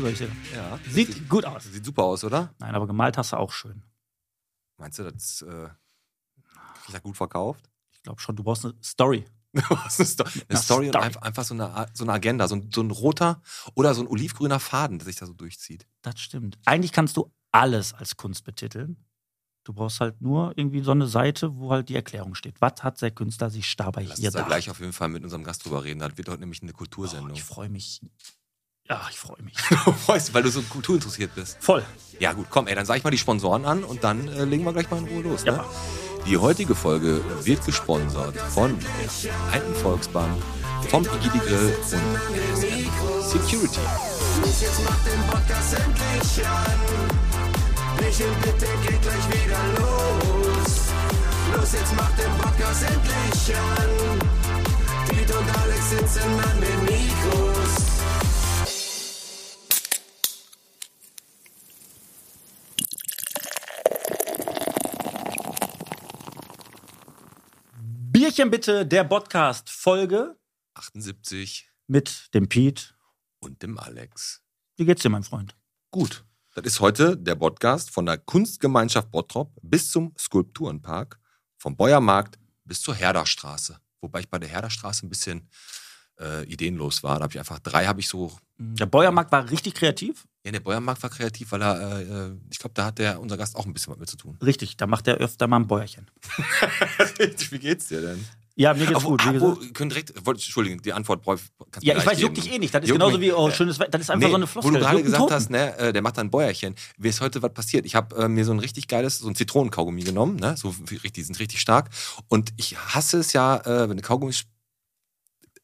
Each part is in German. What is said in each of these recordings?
Soll ich sehen? Ja. Sieht gut aus. Sieht super aus, oder? Nein, aber gemalt hast du auch schön. Meinst du, das äh, da gut verkauft? Ich glaube schon, du brauchst eine Story. Was ist Eine Eine Story und Story. einfach, einfach so, eine, so eine Agenda, so ein, so ein roter oder so ein olivgrüner Faden, der sich da so durchzieht. Das stimmt. Eigentlich kannst du alles als Kunst betiteln. Du brauchst halt nur irgendwie so eine Seite, wo halt die Erklärung steht. Was hat der Künstler sich dabei Lass hier uns da gleich auf jeden Fall mit unserem Gast drüber reden. Das wird heute nämlich eine Oh, Kultursendung. ich freue mich. Ja, ich freue mich. Du freust, weil du so kulturinteressiert bist. Voll. Ja gut, komm, ey, dann sag ich mal die Sponsoren an und dann äh, legen wir gleich mal in Ruhe los. Ne? Ja. Die heutige Folge wird gesponsert von der Alten Volksbank, vom Igidi Grill und RSM Security. Los, jetzt macht den Podcast endlich an. Michel, bitte geht gleich wieder los. Los, jetzt macht den Podcast endlich an. Piet und Alex sitzen an den Mikros. Bierchen bitte, der Podcast-Folge 78 mit dem Piet. und dem Alex. Wie geht's dir, mein Freund? Gut, das ist heute der Podcast von der Kunstgemeinschaft Bottrop bis zum Skulpturenpark, vom Beuermarkt bis zur Herderstraße. Wobei ich bei der Herderstraße ein bisschen äh, ideenlos war. Da habe ich einfach drei, habe ich so. Der Bäuermarkt war richtig kreativ. Ja, der Beuermarkt war kreativ, weil er, äh, äh, ich glaube, da hat der unser Gast auch ein bisschen was mit zu tun. Richtig, da macht er öfter mal ein Bäuerchen. Wie geht's dir denn? Ja, mir geht's Aber, gut. Wie aber, gesagt. können direkt, wollte, Entschuldigung, die Antwort kannst du Ja, mir ich weiß, juckt dich eh nicht. Das ist Juckt genauso mich. wie, oh, schönes. Das ist einfach Nee, so eine Wo Floskel. du gerade gesagt Toten. hast, ne, äh, der macht da ein Bäuerchen. Mir ist heute was passiert. Ich habe äh, mir so ein richtig geiles, so ein Zitronenkaugummi genommen, ne? So wie- richtig, die sind richtig stark. Und ich hasse es ja, äh, wenn du Kaugummis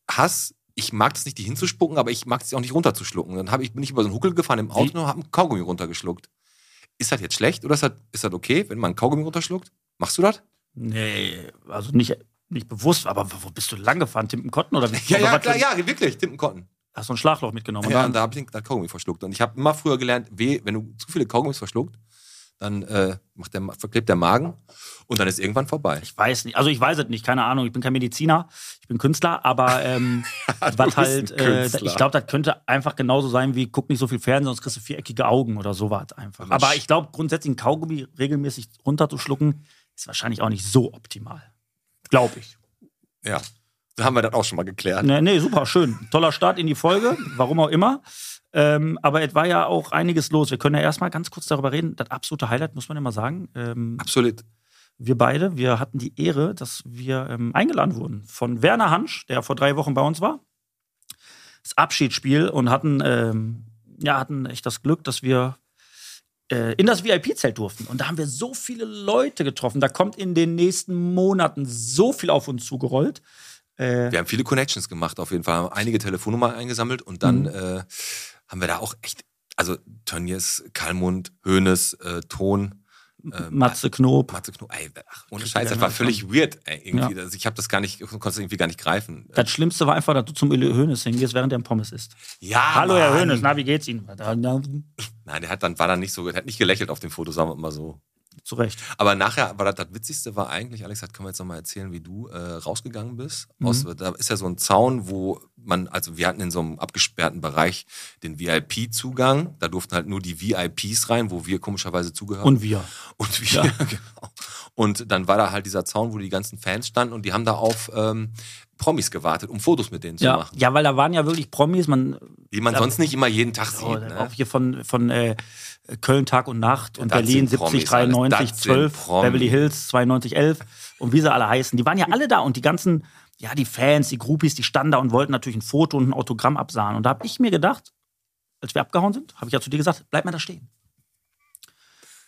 hast, ich mag das nicht, die hinzuspucken, aber ich mag es auch nicht runterzuschlucken. Dann ich, bin ich über so einen Huckel gefahren im Auto Wie? und habe einen Kaugummi runtergeschluckt. Ist das jetzt schlecht oder ist das, ist das okay, wenn man einen Kaugummi runterschluckt? Machst du das? Nee, also nicht, nicht bewusst, aber wo bist du lang gefahren? Timpenkotten oder? Ja, oder ja, klar, ja, wirklich, Timpenkotten. Hast du ein Schlagloch mitgenommen? Ja, und da habe ich den Kaugummi verschluckt. Und ich habe immer früher gelernt, weh, wenn du zu viele Kaugummis verschluckt, dann äh, macht der, verklebt der Magen und dann ist irgendwann vorbei. ich weiß nicht, also ich weiß es nicht, keine Ahnung, ich bin kein Mediziner, ich bin Künstler, aber ähm, was halt, äh, ich glaube, das könnte einfach genauso sein wie, guck nicht so viel Fernsehen, sonst kriegst du viereckige Augen oder sowas einfach. Aber ich glaube, grundsätzlich ein Kaugummi regelmäßig runterzuschlucken, ist wahrscheinlich auch nicht so optimal. Glaube ich. Ja, da haben wir das auch schon mal geklärt. Nee, nee, super, schön. Toller Start in die Folge, warum auch immer. Ähm, aber es war ja auch einiges los. Wir können ja erstmal ganz kurz darüber reden. Das absolute Highlight, muss man ja mal sagen. Ähm, Absolut. wir beide, wir hatten die Ehre, dass wir ähm, eingeladen wurden von Werner Hansch, der vor drei Wochen bei uns war. Das Abschiedsspiel und hatten, ähm, ja, hatten echt das Glück, dass wir äh, in das VIP-Zelt durften. Und da haben wir so viele Leute getroffen. Da kommt in den nächsten Monaten so viel auf uns zugerollt. Äh, Wir haben viele Connections gemacht, auf jeden Fall. Haben einige Telefonnummern eingesammelt und dann Mhm. äh, haben wir da auch echt, also Tönnies, Kalmund, Höhnes, äh, Ton, äh, Matze Knob. Matze Knob, ey, ach, ohne Scheiß, das war völlig weird, ey, irgendwie. Ja. Also ich habe das gar nicht, konnte es irgendwie gar nicht greifen. Das Schlimmste war einfach, dass du zum Uli Hoeneß hingehst, während er im Pommes isst. ja, Hallo, Herr Mann. Hoeneß, na, wie geht's Ihnen? Nein, der hat dann, war dann nicht so, der hat nicht gelächelt auf dem Foto, sagen wir mal so. Zu Recht. Aber nachher war das, das Witzigste war eigentlich, Alex, das können wir jetzt nochmal erzählen, wie du äh, rausgegangen bist. Mhm. Aus, da ist ja so ein Zaun, wo man, also wir hatten in so einem abgesperrten Bereich den VIP-Zugang. Da durften halt nur die VIPs rein, wo wir komischerweise zugehören. Und wir. Und wir, genau. Und dann war da halt dieser Zaun, wo die ganzen Fans standen und die haben da auf ähm, Promis gewartet, um Fotos mit denen zu Ja, machen. ja, weil da waren ja wirklich Promis, man Die man Ja. sonst nicht immer jeden Tag oh, sieht. Ne? auch hier von, von äh, Köln Tag und Nacht und das Berlin sind 70 Promis alles. 93, Das 12, sind Promis. Beverly Hills 92, 11 und wie sie alle heißen. Die waren ja alle da und die ganzen, ja, die Fans, die Groupies, die standen da und wollten natürlich ein Foto und ein Autogramm absahen. Und da habe ich mir gedacht, als wir abgehauen sind, habe ich ja zu dir gesagt, bleib mal da stehen.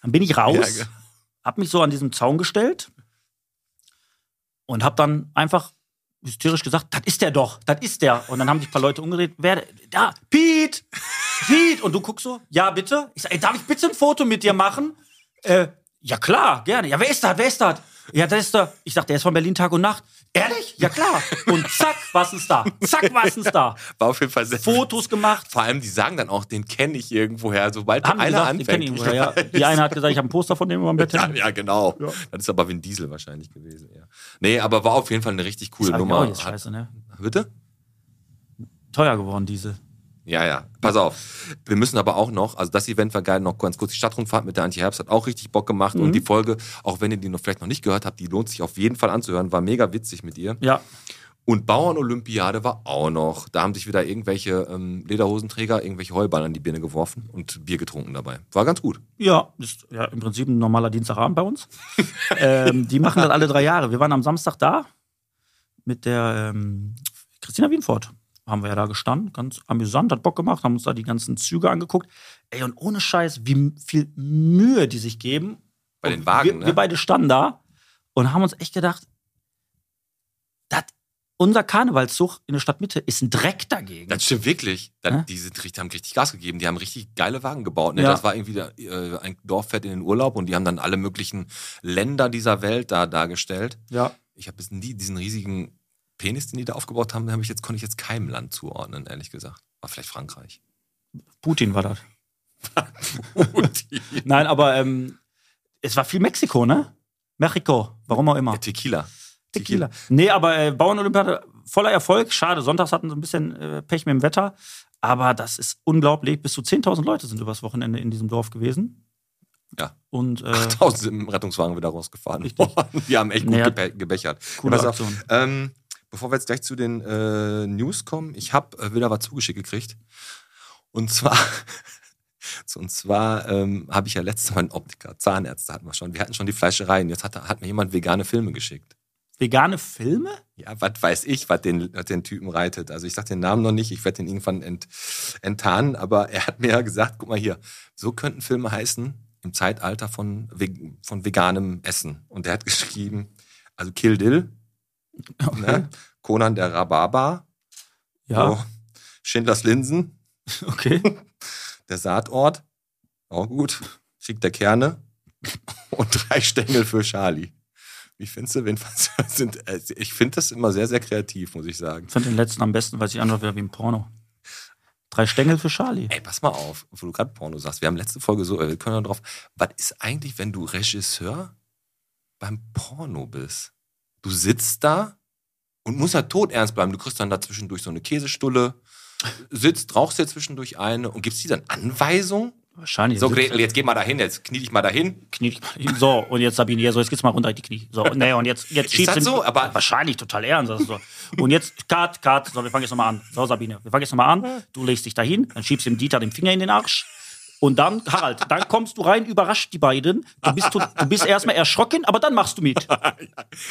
Dann bin ich raus, Ja, habe mich so an diesem Zaun gestellt und habe dann einfach hysterisch gesagt, das ist der doch, das ist der. Und dann haben sich ein paar Leute umgedreht, wer, da, Pete, Pete. Und du guckst so, ja bitte. Ich sag, ey, darf ich bitte ein Foto mit dir machen? Äh, ja klar, gerne. Ja, wer ist das, wer ist das? Ja, das ist der, ich sag, der ist von Berlin Tag und Nacht. Ehrlich? Ja klar. Und zack, was ist da? Zack, was ist da? War auf jeden Fall sehr Fotos gemacht. Vor allem, die sagen dann auch, den kenne ich irgendwoher. Sobald Haben einer gesagt, anfängt. ihn wohl, ja. Die eine hat gesagt, ich habe ein Poster von dem über dem Bett. Ja, ja, genau. Das ist aber Vin Diesel wahrscheinlich gewesen. Ja. Nee, aber war auf jeden Fall eine richtig coole Nummer. auch jetzt scheiße, ne? Bitte? teuer geworden, Diesel. Ja, ja. Pass auf. Wir müssen aber auch noch, also das Event war geil, noch ganz kurz die Stadtrundfahrt mit der Anti-Herbst hat auch richtig Bock gemacht. Und die Folge, auch wenn ihr die noch vielleicht noch nicht gehört habt, die lohnt sich auf jeden Fall anzuhören. War mega witzig mit ihr. Ja. Und Bauern-Olympiade war auch noch. Da haben sich wieder irgendwelche ähm, Lederhosenträger irgendwelche Heuballen an die Birne geworfen und Bier getrunken dabei. War ganz gut. Ja, ist ja im Prinzip ein normaler Dienstagabend bei uns. ähm, die machen das alle drei Jahre. Wir waren am Samstag da mit der ähm, Christina Wienfort. Haben wir ja da gestanden, ganz amüsant, hat Bock gemacht, haben uns da die ganzen Züge angeguckt. Ey, und ohne Scheiß, wie viel Mühe die sich geben. Bei den Wagen, wir, ne? wir beide standen da und haben uns echt gedacht, das, unser Karnevalszug in der Stadtmitte ist ein Dreck dagegen. Das stimmt wirklich. Das, Ja? Die sind, haben richtig Gas gegeben. Die haben richtig geile Wagen gebaut. Ne? Ja. Das war irgendwie da, äh, ein Dorf fährt in den Urlaub und die haben dann alle möglichen Länder dieser Welt da dargestellt. ja. Ich habe bis nie diesen riesigen Penis, den die da aufgebaut haben, hab ich jetzt, konnte ich jetzt keinem Land zuordnen, ehrlich gesagt. War vielleicht Frankreich. Putin war das. Nein, aber ähm, es war viel Mexiko, ne? Mexiko, warum auch immer. Ja, Tequila. Tequila. Nee, aber äh, Bauernolympiade voller Erfolg. Schade, sonntags hatten sie ein bisschen äh, Pech mit dem Wetter. Aber das ist unglaublich. Bis zu 10.000 Leute sind übers Wochenende in diesem Dorf gewesen. Ja. Und äh, 8000 sind im Rettungswagen wieder rausgefahren. Richtig. Die haben echt gut gebe gebechert. coole auf, Aktion. Ähm, bevor wir jetzt gleich zu den äh, News kommen, ich habe äh, wieder was zugeschickt gekriegt. Und zwar, und zwar ähm, habe ich ja letztes Mal einen Optiker, Zahnärzte hatten wir schon. Wir hatten schon die Fleischereien. Jetzt hat, hat mir jemand vegane Filme geschickt. Vegane Filme? Ja, was weiß ich, was den, den Typen reitet. Also ich sag den Namen noch nicht, ich werde den irgendwann ent, enttarnen, aber er hat mir ja gesagt, guck mal hier, so könnten Filme heißen im Zeitalter von, von veganem Essen. Und er hat geschrieben, also Kill Dill, ne? Conan der Rhabarber, Ja, so, Schindlers Linsen, okay. der Saatort, auch gut, Schick der Kerne und drei Stängel für Charlie. Wie findest du, wenn sind, äh, ich finde das immer sehr, sehr kreativ, muss ich sagen. Ich fand den letzten am besten, weil sich anhört wieder wie ein Porno. Drei Stängel für Charlie. Ey, pass mal auf, wo du gerade Porno sagst. Wir haben letzte Folge so, äh, wir können da drauf. Was ist eigentlich, wenn du Regisseur beim Porno bist? Du sitzt da und musst ja tot ernst bleiben. Du kriegst dann da zwischendurch so eine Käsestulle, sitzt, rauchst dir zwischendurch eine und gibst dir dann Anweisung? Wahrscheinlich. So, Gretel, jetzt geh mal dahin, jetzt knie dich mal dahin. Knie dich mal hin. So, und jetzt Sabine, ja, so, jetzt geht's mal runter in die Knie. So, nee, und jetzt, jetzt das du- so? Aber- wahrscheinlich total ernst. So. Und jetzt, Cut, Cut, so, wir fangen jetzt nochmal an. So, Sabine, wir fangen jetzt nochmal an. Du legst dich dahin, dann schiebst dem Dieter den Finger in den Arsch. Und dann, Harald, dann kommst du rein, überrascht die beiden. Du bist, du, du bist erstmal erschrocken, aber dann machst du mit.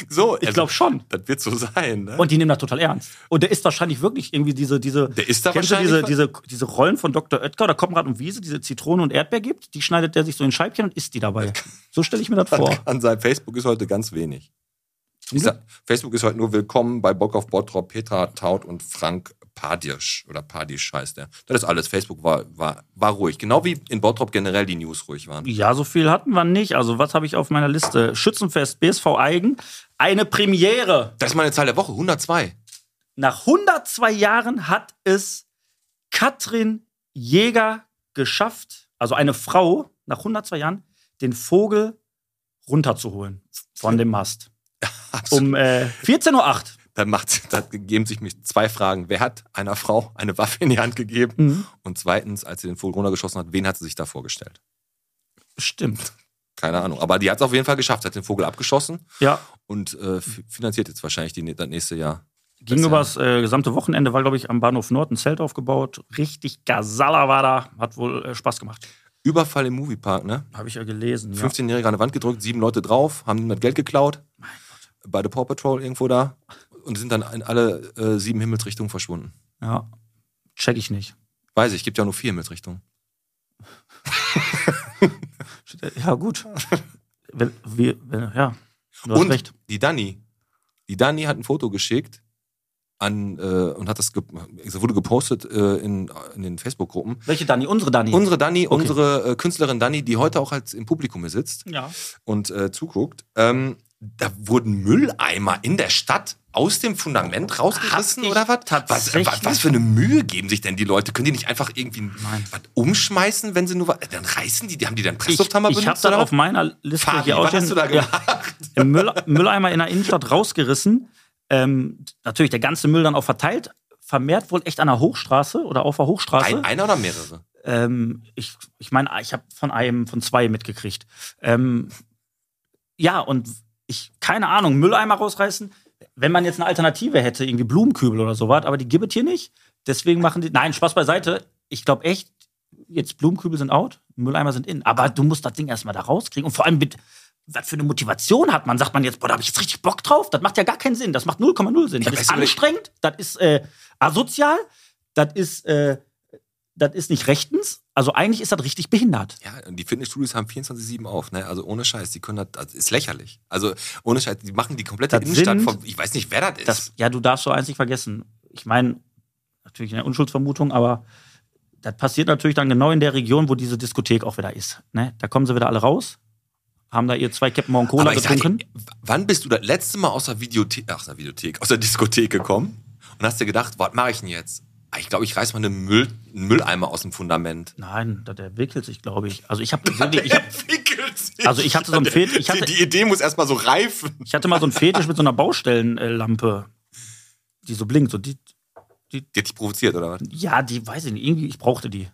So, Ich glaub schon. Das wird so sein, ne? Und die nehmen das total ernst. Und der ist wahrscheinlich wirklich irgendwie diese, diese, Der ist da kennst du diese, diese, diese Rollen von Dr. Oetker, da Konrad und Wiese, diese Zitrone und Erdbeer gibt, die schneidet der sich so in Scheibchen und isst die dabei. So stelle ich mir das vor. An seinem Facebook ist heute ganz wenig. Sag, Facebook ist heute nur willkommen bei Bock auf Bottrop, Petra Taut und Frank Padisch. Oder Padisch heißt der. Das ist alles. Facebook war, war, war ruhig. Genau wie in Bottrop generell die News ruhig waren. Ja, so viel hatten wir nicht. Also, was habe ich auf meiner Liste? Schützenfest, BSV Eigen. Eine Premiere. Das ist meine Zahl der Woche, 102. Nach 102 Jahren hat es Katrin Jäger geschafft, also eine Frau, nach 102 Jahren, den Vogel runterzuholen von dem Mast. Um äh, 14.08 Uhr. Da, macht, da geben sich mich zwei Fragen. Wer hat einer Frau eine Waffe in die Hand gegeben? Mhm. Und zweitens, als sie den Vogel runtergeschossen hat, wen hat sie sich da vorgestellt? Stimmt. Keine Ahnung. Aber die hat es auf jeden Fall geschafft. Sie hat den Vogel abgeschossen Ja, und äh, finanziert jetzt wahrscheinlich die, das nächste Jahr. ging Das, übers äh, gesamte Wochenende, war, glaube ich, am Bahnhof Nord ein Zelt aufgebaut. Richtig Gasala war da. Hat wohl äh, Spaß gemacht. Überfall im Moviepark, ne? Habe ich ja gelesen. Ja. 15-Jährige an die Wand gedrückt, sieben Leute drauf, haben das Geld geklaut. Bei der Paw Patrol irgendwo da. Und sind dann in alle äh, sieben Himmelsrichtungen verschwunden. ja. Check ich nicht. Weiß ich, gibt ja nur vier Himmelsrichtungen. Ja, gut. wenn, wir, wenn, ja, du hast Und recht. die Dani. Die Dani hat ein Foto geschickt an, äh, und hat das ge es wurde gepostet äh, in, in den Facebook-Gruppen. Welche Dani? Unsere Dani. Unsere Dani, Okay. unsere äh, Künstlerin Dani, die heute auch als im Publikum hier sitzt ja. und äh, zuguckt, ähm, da wurden Mülleimer in der Stadt aus dem Fundament rausgerissen oder was? Was, was? Was für eine Mühe geben sich denn die Leute? Können die nicht einfach irgendwie was umschmeißen, wenn sie nur was. Dann reißen die, die haben die dann Ich, Presslufthammer ich habe benutzt das oder auf meiner Liste Fabi, hier du da Ja? Im Müll, Mülleimer in der Innenstadt rausgerissen. Ähm, natürlich der ganze Müll dann auch verteilt. vermehrt wohl echt an der Hochstraße oder auf der Hochstraße. Ein, einer oder mehrere? Ähm, ich ich meine, ich habe von einem, von zwei mitgekriegt. Ähm, ja, und ich, keine Ahnung, Mülleimer rausreißen. Wenn man jetzt eine Alternative hätte, irgendwie Blumenkübel oder sowas, aber die gibt es hier nicht. Deswegen machen die. Nein, Spaß beiseite. Ich glaube echt, jetzt Blumenkübel sind out, Mülleimer sind in. Aber du musst das Ding erstmal da rauskriegen. Und vor allem mit, was für eine Motivation hat man? Sagt man jetzt, boah, da habe ich jetzt richtig Bock drauf? Das macht ja gar keinen Sinn. Das macht 0,0 Sinn. Das Ja, ist weißt du, anstrengend, das ist äh, asozial, das ist, äh, das ist nicht rechtens. Also eigentlich ist das richtig behindert. Ja, und die Fitnessstudios haben 24-7 auf, ne? Also ohne Scheiß, die können das, das ist lächerlich. Also ohne Scheiß, die machen die komplette Das Innenstadt sind- von, ich weiß nicht, wer das ist. Das, ja, du darfst so eins nicht vergessen. Ich meine, natürlich eine Unschuldsvermutung, aber das passiert natürlich dann genau in der Region, wo diese Diskothek auch wieder ist. Ne? Da kommen sie wieder alle raus, haben da ihr zwei Käppen Morgen Cola getrunken. dir, wann bist du das letzte Mal aus der Videothek, aus der Videothek, aus der Diskothek gekommen und hast dir gedacht, was mache ich denn jetzt? Ah, Ich glaube, ich reiß mal einen, Müll, einen Mülleimer aus dem Fundament. Nein, das entwickelt sich, glaube ich. Also ich habe ich hab, entwickelt sich. Also ich hatte so ein Fet- ich hatte- die, die Idee muss erstmal so reifen. ich hatte mal so einen Fetisch mit so einer Baustellenlampe, die so blinkt. So die, Die hat dich provoziert, oder was? ja, die weiß ich nicht, irgendwie, ich brauchte die.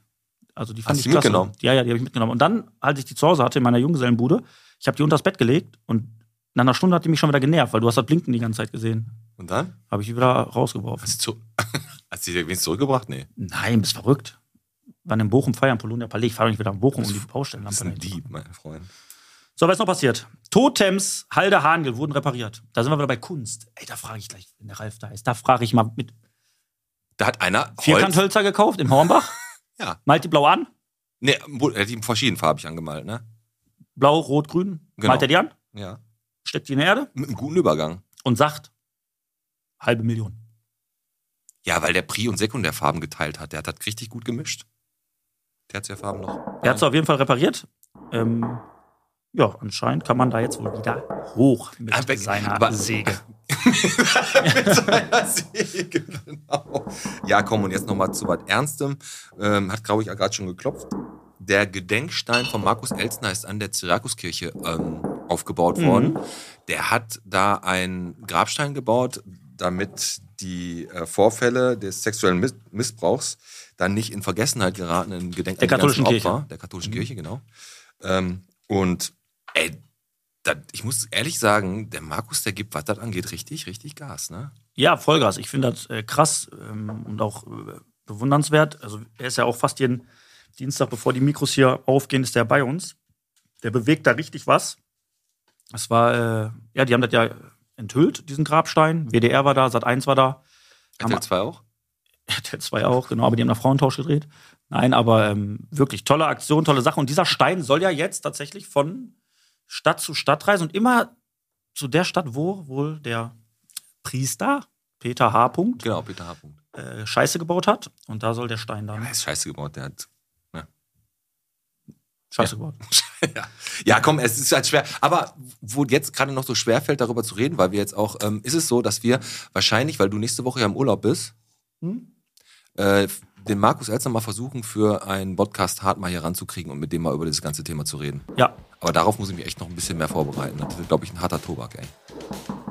Also die fand Hast ich du die klasse. mitgenommen? Ja, ja, die habe ich mitgenommen. Und dann, als ich die zu Hause hatte in meiner Junggesellenbude, ich habe die unter das Bett gelegt und nach einer Stunde hat die mich schon wieder genervt, weil du hast das Blinken die ganze Zeit gesehen. Und dann? Habe ich wieder rausgeworfen. Hast du, zu, hast du die wenigstens zurückgebracht? Nee. Nein, bist verrückt. Wann in Bochum feiern, Polonia Palais. Ich fahre nicht wieder nach Bochum, um die Das Baustellenlampe ist ein dahin zu Dieb, mein Freund. So, was ist noch passiert? Totems Halde Hangel wurden repariert. Da sind wir wieder bei Kunst. Ey, da frage ich gleich, wenn der Ralf da ist. Da frage ich mal mit Da hat einer Vierkanthölzer gekauft im Hornbach. Ja. Malt die blau an. Nee, er hat die verschiedenfarbig angemalt, ne? Blau, rot, grün. Genau. Malt er die an, Ja. steckt die in die Erde Mit einem guten Übergang. und sagt, halbe Million. Ja, weil der Pri- und Sekundärfarben geteilt hat. Der hat das richtig gut gemischt. Tertiärfarben noch. Er hat es auf jeden Fall repariert. Ähm, ja, anscheinend kann man da jetzt wohl wieder hoch mit Ah, weg- seiner aber- Säge. mit seiner Säge, genau. Ja, komm, und jetzt nochmal zu was Ernstem. Ähm, hat, glaube ich, gerade schon geklopft. Der Gedenkstein von Markus Elstner ist an der Syrakuskirche ähm, aufgebaut Mhm. worden. Der hat da einen Grabstein gebaut, damit die äh, Vorfälle des sexuellen Miss Missbrauchs dann nicht in Vergessenheit geraten in Gedenken Der katholischen Kirche. Mhm. Der katholischen Kirche, genau. Ähm, und ey, das, ich muss ehrlich sagen, der Markus, der gibt, was das angeht, richtig, richtig Gas, ne? Ja, Vollgas. Ich finde das äh, krass ähm, und auch äh, bewundernswert. Also er ist ja auch fast jeden Dienstag, bevor die Mikros hier aufgehen, ist der bei uns. Der bewegt da richtig was. Es war, äh, ja, die haben das ja enthüllt, diesen Grabstein. WDR war da, Sat1 war da. RTL 2 auch? RTL 2 auch, genau, aber die haben nach Frauentausch gedreht. Nein, aber ähm, wirklich tolle Aktion, tolle Sache. Und dieser Stein soll ja jetzt tatsächlich von Stadt zu Stadt reisen und immer zu der Stadt, wo wohl der Priester Peter H. Punkt, Genau, Peter H. Punkt. äh, Scheiße gebaut hat. Und da soll der Stein dann Er ist scheiße gebaut, der hat. Scheiße Ja. gebaut. ja. ja, komm, es ist halt schwer. Aber wo jetzt gerade noch so schwer fällt, darüber zu reden, weil wir jetzt auch, ähm, ist es so, dass wir wahrscheinlich, weil du nächste Woche ja im Urlaub bist, Hm? äh, den Markus Elster mal versuchen, für einen Podcast hart mal hier ranzukriegen und mit dem mal über dieses ganze Thema zu reden. Ja, Aber darauf muss ich mich echt noch ein bisschen mehr vorbereiten. Das wird, glaube ich, ein harter Tobak, ey.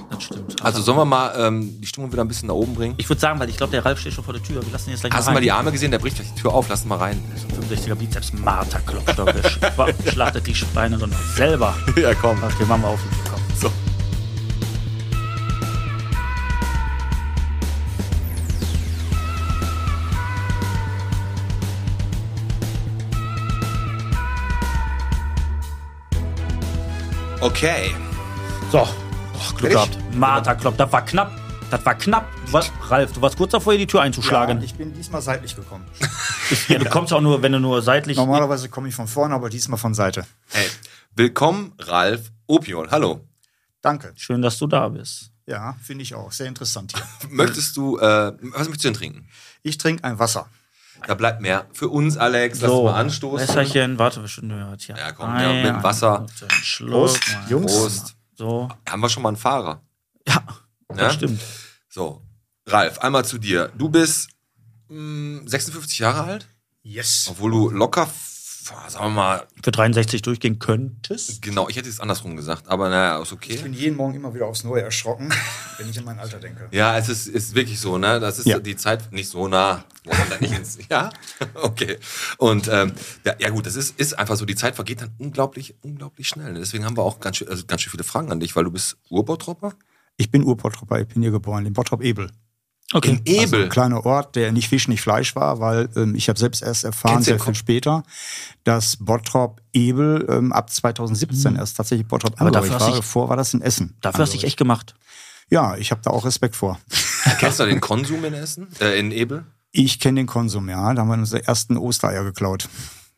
Das stimmt. Also sollen wir mal ähm, die Stimmung wieder ein bisschen nach oben bringen? ich würde sagen, weil ich glaube, der Ralf steht schon vor der Tür. Wir lassen ihn jetzt gleich Hast du mal die Arme gesehen? Der bricht gleich die Tür auf. Lass ihn mal rein. 65er Bizeps Marter Klopstock. Der schlachtet die Schweine dann selber. ja, komm. Okay, machen wir auf. Komm. So. Okay. So, oh, Glück gehabt. Martha Klopp, das war knapp. Das war knapp. Warst, Ralf, du warst kurz davor, hier die Tür einzuschlagen. Ja, ich bin diesmal seitlich gekommen. Ja, du kommst auch nur, wenn du nur seitlich. Normalerweise komme ich von vorne, aber diesmal von Seite. Hey, willkommen, Ralf Opiol. Hallo. Danke. Schön, dass du da bist. Ja, finde ich auch. Sehr interessant hier. Möchtest du, äh, was möchtest du denn trinken? Ich trinke ein Wasser. Da bleibt mehr für uns, Alex. Lass uns mal anstoßen. Wässerchen, warte, wir schon gehört. Ja, Ja, komm, ja, mit dem Ein, Wasser. Schluck. Prost, mal. Jungs. Prost. So, Haben wir schon mal einen Fahrer? ja, Ne? das stimmt. So, Ralf, einmal zu dir. Du bist mh, 56 Jahre alt, Yes. obwohl du locker sagen wir mal, Für 63 durchgehen könntest. genau, ich hätte es andersrum gesagt, aber naja, ist Ich okay. bin jeden Morgen immer wieder aufs Neue erschrocken, wenn ich an mein Alter denke. Ja, es ist, ist wirklich so, ne? Das ist Ja. die Zeit nicht so nah. Ja? Okay. Und ähm, ja, ja gut, das ist, ist einfach so, die Zeit vergeht dann unglaublich, unglaublich schnell. Deswegen haben wir auch ganz schön, also ganz schön viele Fragen an dich, weil du bist Urbautropper? Ich bin Urbottropper, ich bin hier geboren, in Bottrop-Ebel. Okay. In Also Ebel. ein kleiner Ort, der nicht Fisch, nicht Fleisch war, weil ähm, ich habe selbst erst erfahren, sehr viel später, dass Bottrop Ebel ähm, ab 2017 erst tatsächlich Bottrop Aber dafür war. du- Davor war das in Essen. Dafür hast du dich echt gemacht. Ja, ich habe da auch Respekt vor. Kennst du den Konsum in Essen? Äh, in Ebel? Ich kenne den Konsum, ja. Da haben wir unsere ersten Ostereier geklaut.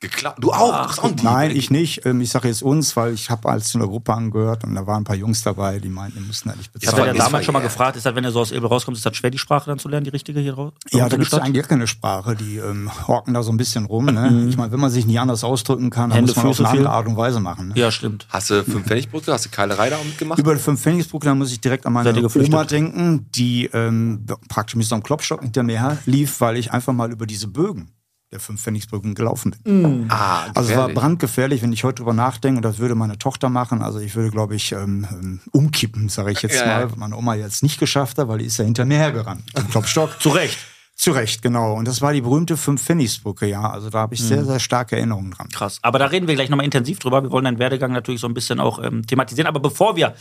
Geklaut. Du auch? Ach, auch. Nein, ich nicht. Ähm, Ich sage jetzt uns, weil ich habe als zu einer Gruppe angehört und da waren ein paar Jungs dabei, die meinten, die mussten eigentlich Ich habe ja damals schon mal gefragt, ist das, wenn du so aus Ebel rauskommst, ist das schwer, die Sprache dann zu lernen, die richtige hier raus? Ja, da gibt es eigentlich gar keine Sprache. Die ähm, horken da so ein bisschen rum. Ne? Ich meine, wenn man sich nie anders ausdrücken kann, dann Mhm. Hände, muss man auf Füße eine viel. andere Art und Weise machen. Ne? Ja, stimmt. Hast du fünf Pfennigbrücke? Hast du Keilerei da mitgemacht? Über die fünf Pfennigsbrücke, da muss ich direkt an meine? Oma denken, die ähm, praktisch mit so einem Klopfstock hinter mir her lief, weil ich einfach mal über diese Bögen der fünf Pfennigsbrücken gelaufen bin. ah, Also es war gefährlich. brandgefährlich, wenn ich heute drüber nachdenke, und das würde meine Tochter machen. Also ich würde, glaube ich, ähm, ähm, umkippen, sage ich jetzt Ja, mal. ja. was Meine Oma jetzt nicht geschafft hat, weil die ist ja hinter mir hergerannt. Klopfstock. Zu Recht. Zu Recht, genau. Und das war die berühmte Fünf-Pfennigsbrücke, ja. Also da habe ich Mhm. sehr, sehr starke Erinnerungen dran. Krass. Aber da reden wir gleich nochmal intensiv drüber. Wir wollen deinen Werdegang natürlich so ein bisschen auch ähm, thematisieren. Aber bevor wir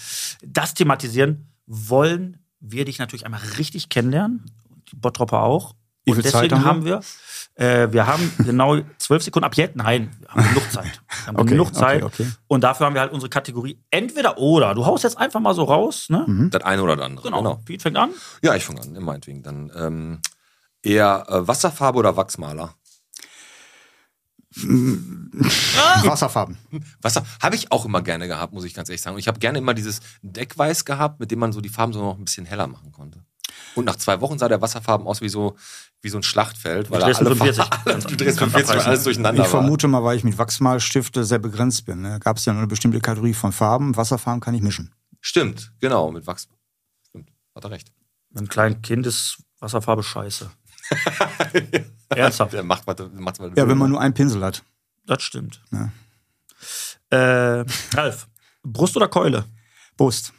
das thematisieren, wollen wir dich natürlich einmal richtig kennenlernen. Die Bottropper auch. Und deswegen haben haben wir, äh, wir haben genau zwölf Sekunden ab jetzt. Nein, wir haben genug Zeit. Wir haben Okay, genug okay, Zeit. okay. Und dafür haben wir halt unsere Kategorie entweder oder. Du haust jetzt einfach mal so raus, ne? Das eine oder das andere. Genau. Genau. Pete fängt an. Ja, ich fange an, meinetwegen. Dann ähm, eher äh, Wasserfarbe oder Wachsmaler? Wasserfarben. Wasser habe ich auch immer gerne gehabt, muss ich ganz ehrlich sagen. Und ich habe gerne immer dieses Deckweiß gehabt, mit dem man so die Farben so noch ein bisschen heller machen konnte. Und nach zwei Wochen sah der Wasserfarben aus wie so, wie so ein Schlachtfeld, weil alle 45. Farben- alle, Dresden 45 weil alles durcheinander Ich war. vermute mal, weil ich mit Wachsmalstifte sehr begrenzt bin. Ne? Gab es ja nur eine bestimmte Kategorie von Farben. Wasserfarben kann ich mischen. Stimmt, genau, mit Wachs. Stimmt, hat er recht. Mit einem kleinen Kind ist Wasserfarbe scheiße. Ernsthaft. Der macht, was, macht, was Ja, wenn man nur einen Pinsel hat. Das stimmt. Ja. Äh, Ralf, Brust oder Keule? Brust.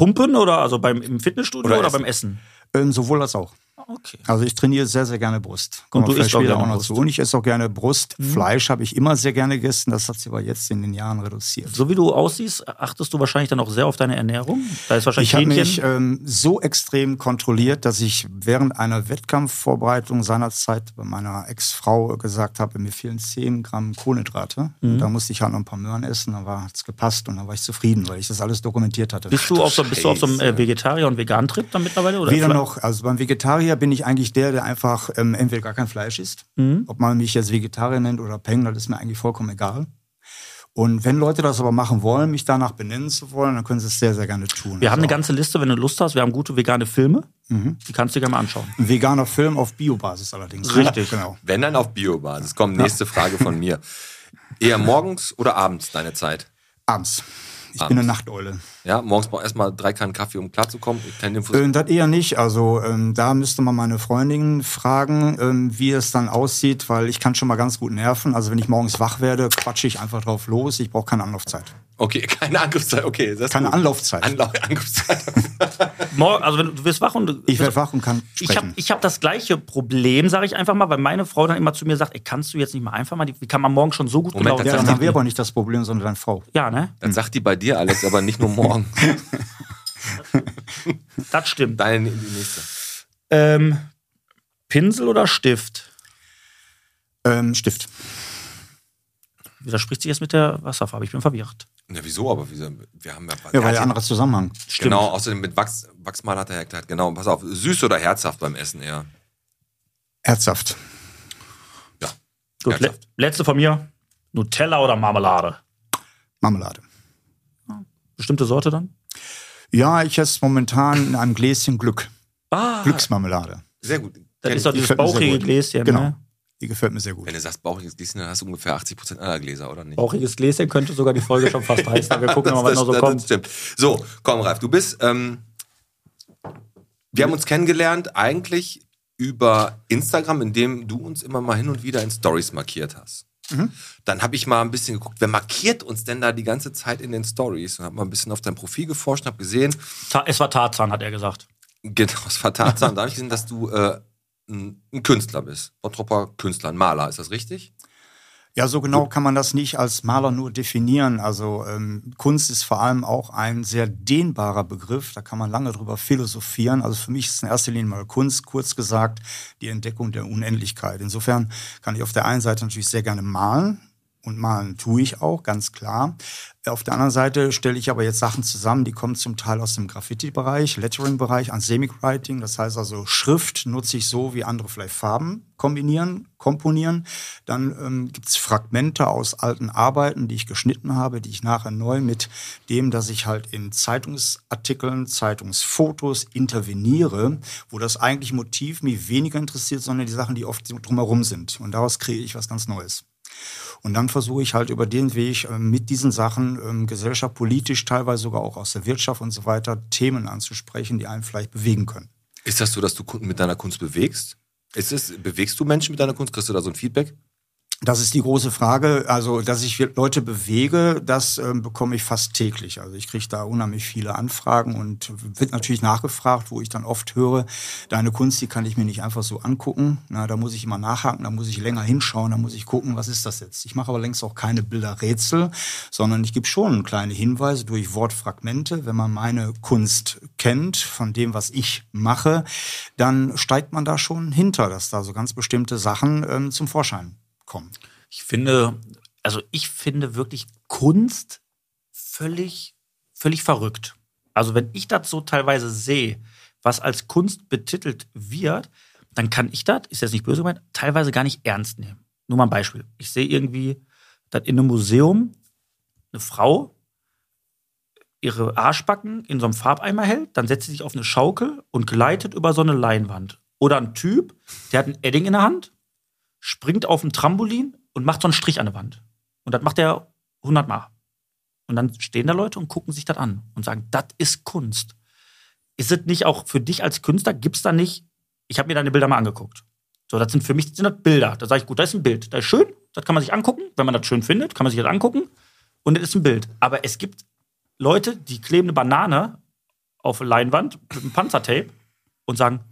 Pumpen oder also beim im Fitnessstudio Oder oder, beim Essen? Ähm, sowohl als auch. Okay. Also ich trainiere sehr, sehr gerne Brust. Und du isst auch gerne noch Brust. zu. Und ich esse auch gerne Brust. Fleisch habe ich immer sehr gerne gegessen. Das hat sich aber jetzt in den Jahren reduziert. So wie du aussiehst, achtest du wahrscheinlich dann auch sehr auf deine Ernährung. Da ist wahrscheinlich Ich habe mich ähm, so extrem kontrolliert, dass ich während einer Wettkampfvorbereitung seinerzeit bei meiner Ex-Frau gesagt habe, mir fehlen 10 Gramm Kohlenhydrate. Mhm. Und da musste ich halt noch ein paar Möhren essen, dann hat es gepasst und dann war ich zufrieden, weil ich das alles dokumentiert hatte. bist du auf so, bist du auf so einem äh. Vegetarier- und Vegan-Trip dann mittlerweile? Oder Weder noch, also beim Vegetarier bin ich eigentlich der, der einfach ähm, entweder gar kein Fleisch isst. Mhm. Ob man mich jetzt Vegetarier nennt oder Peng, das ist mir eigentlich vollkommen egal. Und wenn Leute das aber machen wollen, mich danach benennen zu wollen, dann können sie es sehr, sehr gerne tun. Wir haben eine Also ganze Liste, wenn du Lust hast. Wir haben gute vegane Filme. Mhm. Die kannst du dir gerne mal anschauen. ein veganer Film auf Biobasis allerdings. Richtig. Genau. Wenn dann auf Biobasis. Kommt nächste Frage von mir. Eher morgens oder abends deine Zeit? Abends. Ich Abends. bin eine Nachteule. Ja, morgens braucht erstmal drei Kannen Kaffee, um klarzukommen. Ähm, das eher nicht. Also ähm, da müsste man meine Freundin fragen, ähm, wie es dann aussieht, weil ich kann schon mal ganz gut nerven. Also wenn ich morgens wach werde, quatsche ich einfach drauf los. Ich brauche keine Anlaufzeit. Okay, keine Angriffszeit. Okay, das ist Keine gut. Anlaufzeit. Anlauf Angriffszeit. Morgen, also wenn du, wirst wach und du, ich werde wach und kann Ich habe sprechen. ich hab das gleiche Problem, sage ich einfach mal, weil meine Frau dann immer zu mir sagt, ey, kannst du jetzt nicht mal einfach mal, die, wie kann man morgen schon so gut Moment, das ja, dann sein? haben wir aber nicht das Problem, sondern deine Frau. Ja, ne? Das sagt die bei dir, Alex, aber nicht nur morgen. Das stimmt. Deine die nächste. Ähm, Pinsel oder Stift? Ähm, Stift. Widerspricht sich jetzt mit der Wasserfarbe? Ich bin verwirrt. Na, wieso? Aber wieso? wir haben ja, Ja, weil der anderer Zusammenhang. Genau, außerdem mit Wachs, Wachsmal hat er ja erklärt. Genau, pass auf, süß oder herzhaft beim Essen eher? Herzhaft. Ja. Gut, le herzhaft. letzte von mir. Nutella oder Marmelade? Marmelade. Bestimmte Sorte dann? Ja, ich esse momentan in einem Gläschen Glück. Ah, Glücksmarmelade. Sehr gut. das ist doch dieses bauchige. Gläschen. Genau. Ne? Die gefällt mir sehr gut. Wenn du sagst bauchiges Gläschen, dann hast du ungefähr 80% aller Gläser, oder nicht? Bauchiges Gläschen könnte sogar die Folge schon fast heißen. Wir gucken mal, was das, noch so das, kommt. das stimmt. So, komm, Ralf, du bist. Ähm, wir haben uns kennengelernt eigentlich über Instagram, indem du uns immer mal hin und wieder in Stories markiert hast. Dann habe ich mal ein bisschen geguckt, wer markiert uns denn da die ganze Zeit in den Stories? Und habe mal ein bisschen auf dein Profil geforscht und habe gesehen, Ta es war Tarzan, hat er gesagt. genau, es war Tarzan, da habe ich gesehen, dass du äh, ein, ein Künstler bist. Bottropper Künstler, ein Maler, ist das richtig? Ja, so genau kann man das nicht als Maler nur definieren. Also ähm, Kunst ist vor allem auch ein sehr dehnbarer Begriff. Da kann man lange drüber philosophieren. Also für mich ist in erster Linie mal Kunst, kurz gesagt, die Entdeckung der Unendlichkeit. Insofern kann ich auf der einen Seite natürlich sehr gerne malen. Und malen tue ich auch, ganz klar. Auf der anderen Seite stelle ich aber jetzt Sachen zusammen, die kommen zum Teil aus dem Graffiti-Bereich, Lettering-Bereich, Anthemic Writing. Das heißt also, Schrift nutze ich so, wie andere vielleicht Farben kombinieren, komponieren. Dann ähm, gibt es Fragmente aus alten Arbeiten, die ich geschnitten habe, die ich nachher neu mit dem, dass ich halt in Zeitungsartikeln, Zeitungsfotos interveniere, wo das eigentliche Motiv mich weniger interessiert, sondern die Sachen, die oft drumherum sind. Und daraus kreiere ich was ganz Neues. Und dann versuche ich halt über den Weg äh, mit diesen Sachen ähm, gesellschaft, politisch, teilweise sogar auch aus der Wirtschaft und so weiter Themen anzusprechen, die einen vielleicht bewegen können. Ist das so, dass du Kunden mit deiner Kunst bewegst? Ist es, bewegst du Menschen mit deiner Kunst? Kriegst du da so ein Feedback? Das ist die große Frage. Also, dass ich Leute bewege, das ähm, bekomme ich fast täglich. Also ich kriege da unheimlich viele Anfragen und wird natürlich nachgefragt, wo ich dann oft höre, deine Kunst, die kann ich mir nicht einfach so angucken. Na, da muss ich immer nachhaken, da muss ich länger hinschauen, da muss ich gucken, was ist das jetzt. Ich mache aber längst auch keine Bilderrätsel, sondern ich gebe schon kleine Hinweise durch Wortfragmente. Wenn man meine Kunst kennt, von dem, was ich mache, dann steigt man da schon hinter, dass da so ganz bestimmte Sachen ähm, zum Vorschein kommen. Ich finde, also ich finde wirklich Kunst völlig, völlig verrückt. Also wenn ich das so teilweise sehe, was als Kunst betitelt wird, dann kann ich das, ist jetzt nicht böse gemeint, teilweise gar nicht ernst nehmen. Nur mal ein Beispiel. Ich sehe irgendwie, dass in einem Museum eine Frau ihre Arschbacken in so einem Farbeimer hält, dann setzt sie sich auf eine Schaukel und gleitet über so eine Leinwand. Oder ein Typ, der hat ein Edding in der Hand, springt auf ein Trampolin und macht so einen Strich an der Wand. Und das macht er 100 Mal. Und dann stehen da Leute und gucken sich das an und sagen, das ist Kunst. Ist es nicht auch für dich als Künstler, gibt es da nicht, ich habe mir deine Bilder mal angeguckt. So, das sind für mich sind das Bilder. Da sage ich, gut, das ist ein Bild. Das ist schön, das kann man sich angucken. Wenn man das schön findet, kann man sich das angucken. Und das ist ein Bild. Aber es gibt Leute, die kleben eine Banane auf Leinwand mit einem Panzertape und sagen,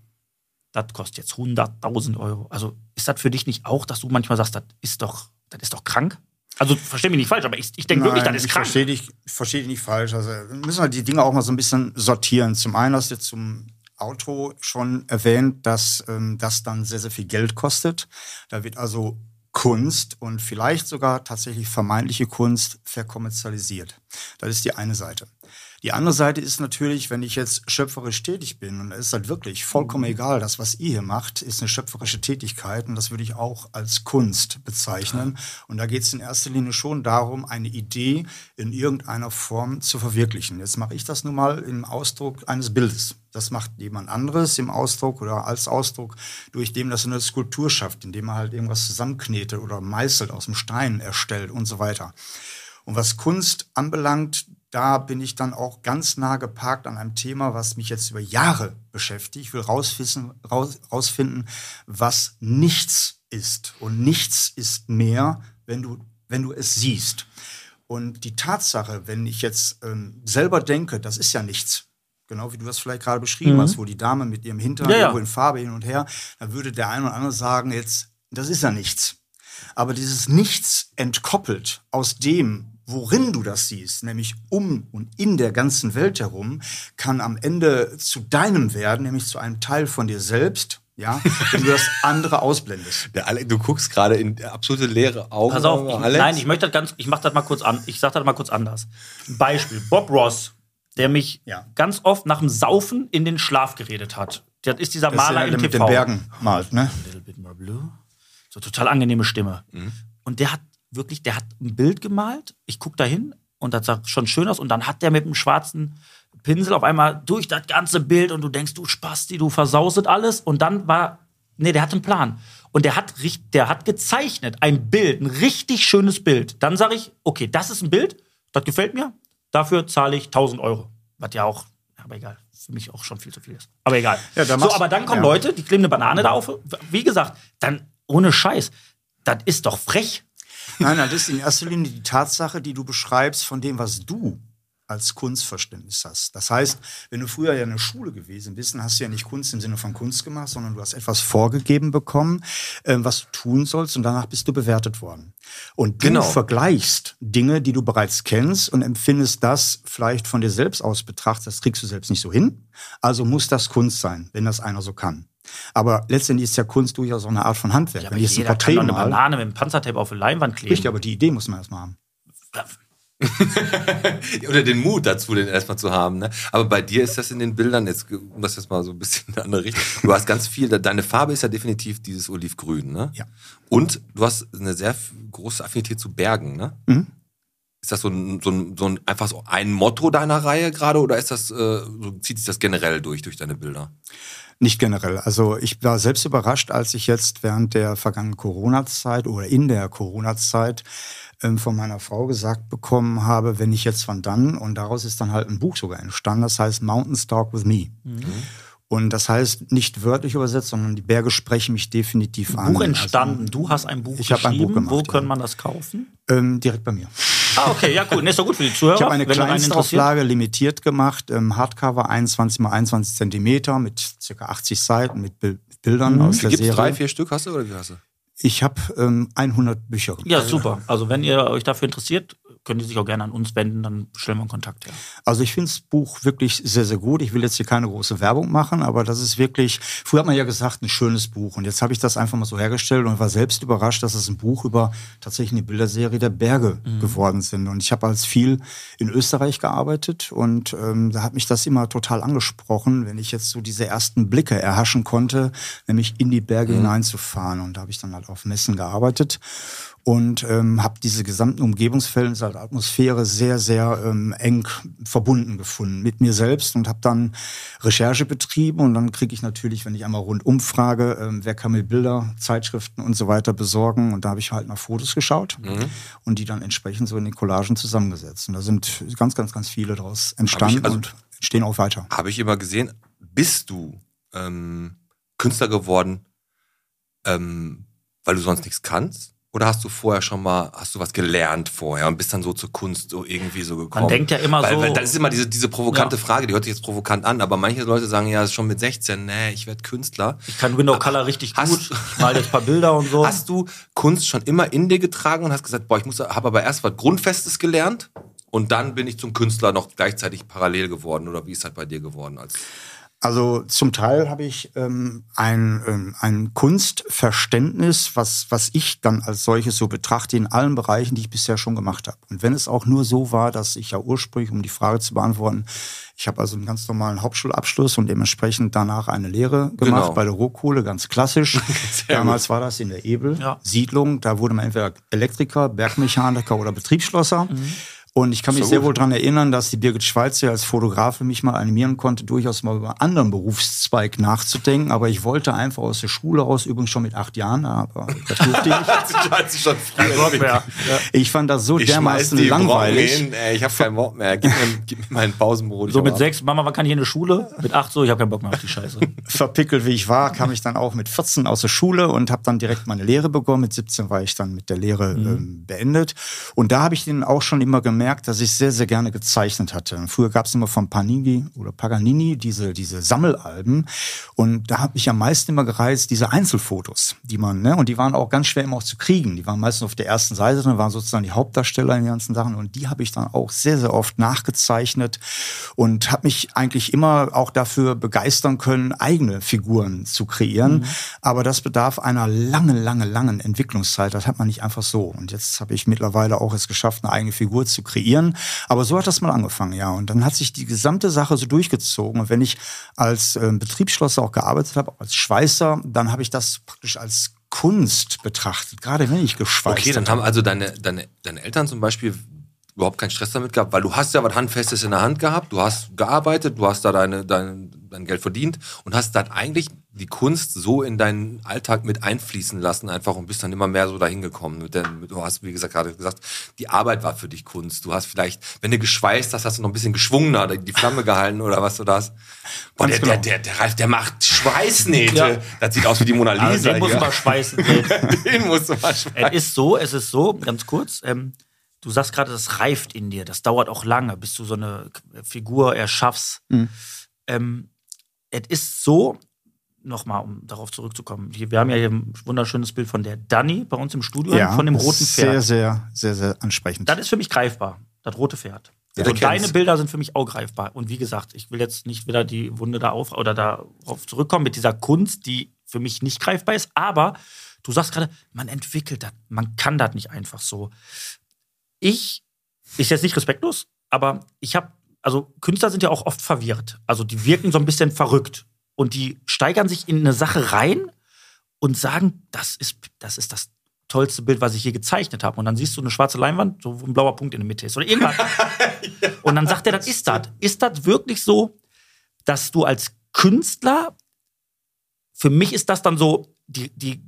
das kostet jetzt 100.000 Euro. Also ist das für dich nicht auch, dass du manchmal sagst, das ist doch, das ist doch krank? Also versteh mich nicht falsch, aber ich, ich denke wirklich, das ist ich krank. verstehe dich, ich verstehe dich nicht falsch. Also müssen wir die Dinge auch mal so ein bisschen sortieren. Zum einen hast du jetzt zum Auto schon erwähnt, dass ähm, das dann sehr, sehr viel Geld kostet. Da wird also Kunst und vielleicht sogar tatsächlich vermeintliche Kunst verkommerzialisiert. Das ist die eine Seite. Die andere Seite ist natürlich, wenn ich jetzt schöpferisch tätig bin, und es ist halt wirklich vollkommen egal, das, was ihr hier macht, ist eine schöpferische Tätigkeit und das würde ich auch als Kunst bezeichnen. Und da geht es in erster Linie schon darum, eine Idee in irgendeiner Form zu verwirklichen. Jetzt mache ich das nun mal im Ausdruck eines Bildes. Das macht jemand anderes im Ausdruck oder als Ausdruck, durch dem das eine Skulptur schafft, indem man halt irgendwas zusammenknetet oder meißelt, aus dem Stein erstellt und so weiter. Und was Kunst anbelangt, da bin ich dann auch ganz nah geparkt an einem Thema, was mich jetzt über Jahre beschäftigt. Ich will rausfissen, raus, rausfinden, was nichts ist. Und nichts ist mehr, wenn du, wenn du es siehst. Und die Tatsache, wenn ich jetzt ähm, selber denke, das ist ja nichts, genau wie du das vielleicht gerade beschrieben Mhm. hast, wo die Dame mit ihrem Hintern Ja, ja. in Farbe hin und her, dann würde der eine oder andere sagen, jetzt, das ist ja nichts. Aber dieses Nichts entkoppelt aus dem, worin du das siehst, nämlich um und in der ganzen Welt herum, kann am Ende zu deinem werden, nämlich zu einem Teil von dir selbst, ja, wenn du das andere ausblendest. Der Ale du guckst gerade in absolute leere Augen. Pass auf, ich, Alex. nein, ich möchte das ganz, ich mache das mal kurz an, ich sage das mal kurz anders. Beispiel, Bob Ross, der mich Ja. ganz oft nach dem Saufen in den Schlaf geredet hat. Das ist dieser Das ist Maler der, im der mit TV. den Bergen malt, ne? Little bit more blue. So total angenehme Stimme. Und der hat wirklich, der hat ein Bild gemalt. Ich gucke da hin und das sah schon schön aus. Und dann hat der mit einem schwarzen Pinsel auf einmal durch das ganze Bild und du denkst, du Spasti, du versaustet alles. Und dann war, nee, der hat einen Plan. Und der hat, der hat gezeichnet, ein Bild, ein richtig schönes Bild. Dann sage ich, okay, das ist ein Bild, das gefällt mir. Dafür zahle ich 1000 Euro. Was ja auch, aber egal, für mich auch schon viel zu viel ist. Aber egal. Ja, so, aber dann kommen ja. Leute, die kleben eine Banane da auf. Wie gesagt, dann ohne Scheiß. Das ist doch frech. Nein, nein, das ist in erster Linie die Tatsache, die du beschreibst von dem, was du als Kunstverständnis hast. Das heißt, wenn du früher ja in der Schule gewesen bist, dann hast du ja nicht Kunst im Sinne von Kunst gemacht, sondern du hast etwas vorgegeben bekommen, äh, was du tun sollst und danach bist du bewertet worden. Und du Genau. vergleichst Dinge, die du bereits kennst und empfindest das vielleicht von dir selbst aus betrachtet, das kriegst du selbst nicht so hin. Also muss das Kunst sein, wenn das einer so kann. Aber letztendlich ist ja Kunst durchaus auch eine Art von Handwerk. Ja, wenn aber ich jetzt ein jeder kann Porträt doch eine mal, Banane mit einem Panzertape auf eine Leinwand kleben. richtig, aber die Idee muss man erstmal haben. Oder den Mut dazu, den erstmal zu haben. Ne? Aber bei dir ist das in den Bildern, jetzt, um das jetzt mal so ein bisschen in eine andere Richtung. Du hast ganz viel, deine Farbe ist ja definitiv dieses Olivgrün, ne? Ja. Und du hast eine sehr große Affinität zu Bergen, ne? Mhm. Ist das so ein, so ein, so ein einfach so ein Motto deiner Reihe gerade oder ist das, äh, so, zieht sich das generell durch, durch deine Bilder? Nicht generell. Also ich war selbst überrascht, als ich jetzt während der vergangenen Corona-Zeit oder in der Corona-Zeit ähm, von meiner Frau gesagt bekommen habe, wenn ich jetzt wann dann, und daraus ist dann halt ein Buch sogar entstanden, das heißt Mountains Talk with Me. Und das heißt nicht wörtlich übersetzt, sondern die Berge sprechen mich definitiv an. Buch entstanden. du hast ein Buch Ich hab ein geschrieben. Buch gemacht, Wo ja. kann man das kaufen? Also, ähm, direkt bei mir. Ah, okay, ja, cool. Nee, ist doch gut für die Zuhörer. Ich habe eine. Kleinstauflage limitiert gemacht, ähm, Hardcover 21 mal 21 Zentimeter mit circa 80 Seiten mit Bil Bildern aus Wie der gibt's Serie. drei, vier Stück hast du oder wie hast du? Ich habe ähm, 100 Bücher. Ja, super. Also wenn ihr euch dafür interessiert, könnt ihr sich auch gerne an uns wenden, dann stellen wir einen Kontakt her. Also ich finde das Buch wirklich sehr, sehr gut. Ich will jetzt hier keine große Werbung machen, aber das ist wirklich, früher hat man ja gesagt, ein schönes Buch. Und jetzt habe ich das einfach mal so hergestellt und war selbst überrascht, dass es ein Buch über tatsächlich eine Bilderserie der Berge geworden sind. Und ich habe als viel in Österreich gearbeitet und ähm, da hat mich das immer total angesprochen, wenn ich jetzt so diese ersten Blicke erhaschen konnte, nämlich in die Berge hineinzufahren. Und da habe ich dann halt auf Messen gearbeitet und ähm, habe diese gesamten Umgebungsfälle, diese Atmosphäre sehr, sehr ähm, eng verbunden gefunden mit mir selbst und habe dann Recherche betrieben und dann kriege ich natürlich, wenn ich einmal rundum frage, ähm, wer kann mir Bilder, Zeitschriften und so weiter besorgen und da habe ich halt nach Fotos geschaut und die dann entsprechend so in den Collagen zusammengesetzt und da sind ganz, ganz, ganz viele daraus entstanden also- und entstehen auch weiter. Habe ich immer gesehen, bist du ähm, Künstler geworden, ähm, weil du sonst nichts kannst? Oder hast du vorher schon mal, hast du was gelernt vorher und bist dann so zur Kunst so irgendwie so gekommen? denkt ja immer weil, so- Weil das ist immer diese, diese provokante Ja. Frage, die hört sich jetzt provokant an, aber manche Leute sagen ja schon mit 16, nee, ich werde Künstler. Ich kann Window Color richtig Hast- gut. Ich mal jetzt ein paar Bilder und so. Hast du Kunst schon immer in dir getragen und hast gesagt, boah, ich muss, habe aber erst was Grundfestes gelernt und dann bin ich zum Künstler noch gleichzeitig parallel geworden oder wie ist das bei dir geworden? Als Also zum Teil habe ich ähm, ein, ähm, ein Kunstverständnis, was, was ich dann als solches so betrachte in allen Bereichen, die ich bisher schon gemacht habe. Und wenn es auch nur so war, dass ich ja ursprünglich, um die Frage zu beantworten, ich habe also einen ganz normalen Hauptschulabschluss und dementsprechend danach eine Lehre gemacht Genau. bei der Rohkohle, ganz klassisch. Damals war das in der Ebel Ja. Siedlung. Da wurde man entweder Elektriker, Bergmechaniker oder Betriebsschlosser. Und ich kann mich So sehr gut. wohl daran erinnern, dass die Birgit Schweizer als Fotografin mich mal animieren konnte, durchaus mal über einen anderen Berufszweig nachzudenken. Aber ich wollte einfach aus der Schule raus, übrigens schon mit acht Jahren, aber das durfte ich nicht. als ich schon früher Bock mehr. Ich fand das so Ich dermaßen die langweilig. Ey, ich habe keinen Bock mehr. Gib mir, gib mir meinen Pausenbrot. So mit hab- sechs, Mama, wann kann ich in die Schule? Mit acht so, ich habe keinen Bock mehr auf die Scheiße. Verpickelt wie ich war, kam ich dann auch mit 14 aus der Schule und habe dann direkt meine Lehre begonnen. Mit 17 war ich dann mit der Lehre ähm, beendet. Und da habe ich dann auch schon immer gemerkt, dass ich sehr, sehr gerne gezeichnet hatte. Früher gab es immer von Panini oder Paganini diese, diese Sammelalben. Und da habe ich am meisten immer gereizt, diese Einzelfotos, die man, ne, und die waren auch ganz schwer immer auch zu kriegen. Die waren meistens auf der ersten Seite drin, waren sozusagen die Hauptdarsteller in den ganzen Sachen. Und die habe ich dann auch sehr, sehr oft nachgezeichnet und habe mich eigentlich immer auch dafür begeistern können, eigene Figuren zu kreieren. Aber das bedarf einer langen, langen, langen Entwicklungszeit. Das hat man nicht einfach so. Und jetzt habe ich mittlerweile auch es geschafft, eine eigene Figur zu kreieren. Aber so hat das mal angefangen, ja. Und dann hat sich die gesamte Sache so durchgezogen. Und wenn ich als ähm, Betriebsschlosser auch gearbeitet habe, als Schweißer, dann habe ich das praktisch als Kunst betrachtet, gerade wenn ich geschweißt Okay, dann haben also deine, deine, deine Eltern zum Beispiel überhaupt keinen Stress damit gehabt, weil du hast ja was Handfestes in der Hand gehabt, du hast gearbeitet, du hast da deine, dein, dein Geld verdient und hast dann eigentlich die Kunst so in deinen Alltag mit einfließen lassen, einfach und bist dann immer mehr so dahin gekommen. Du hast, wie gesagt, gerade gesagt, die Arbeit war für dich Kunst. Du hast vielleicht, wenn du geschweißt hast, hast du noch ein bisschen geschwungener die Flamme gehalten oder was du das. Boah, der, Ganz der, genau. der, der Ralf, der macht Schweißnähte. Ja. Das sieht aus wie die Mona Also Lisa. den muss hier. man schweißen. den musst du mal schweißen. Es ist so, es ist so, ganz kurz, ähm, du sagst gerade, das reift in dir, das dauert auch lange, bis du so eine Figur erschaffst. Mhm. Ähm, es ist so, nochmal, um darauf zurückzukommen, wir haben ja hier ein wunderschönes Bild von der Dani bei uns im Studio, von dem roten Sehr, Pferd. sehr, sehr, sehr ansprechend. Das ist für mich greifbar, das rote Pferd. Ja, so, der deine. Bilder sind für mich auch greifbar. Und wie gesagt, ich will jetzt nicht wieder die Wunde da auf oder darauf zurückkommen mit dieser Kunst, die für mich nicht greifbar ist. Aber du sagst gerade, man entwickelt das, man kann das nicht einfach so. Ich, ist jetzt nicht respektlos, aber ich habe, also Künstler sind ja auch oft verwirrt. Also die wirken so ein bisschen verrückt und die steigern sich in eine Sache rein und sagen, das ist das, ist das tollste Bild, was ich je gezeichnet habe. Und dann siehst du eine schwarze Leinwand, so wo ein blauer Punkt in der Mitte ist oder irgendwas. Und dann sagt er, das ist das. Ist das wirklich so, dass du als Künstler, für mich ist das dann so, die, die,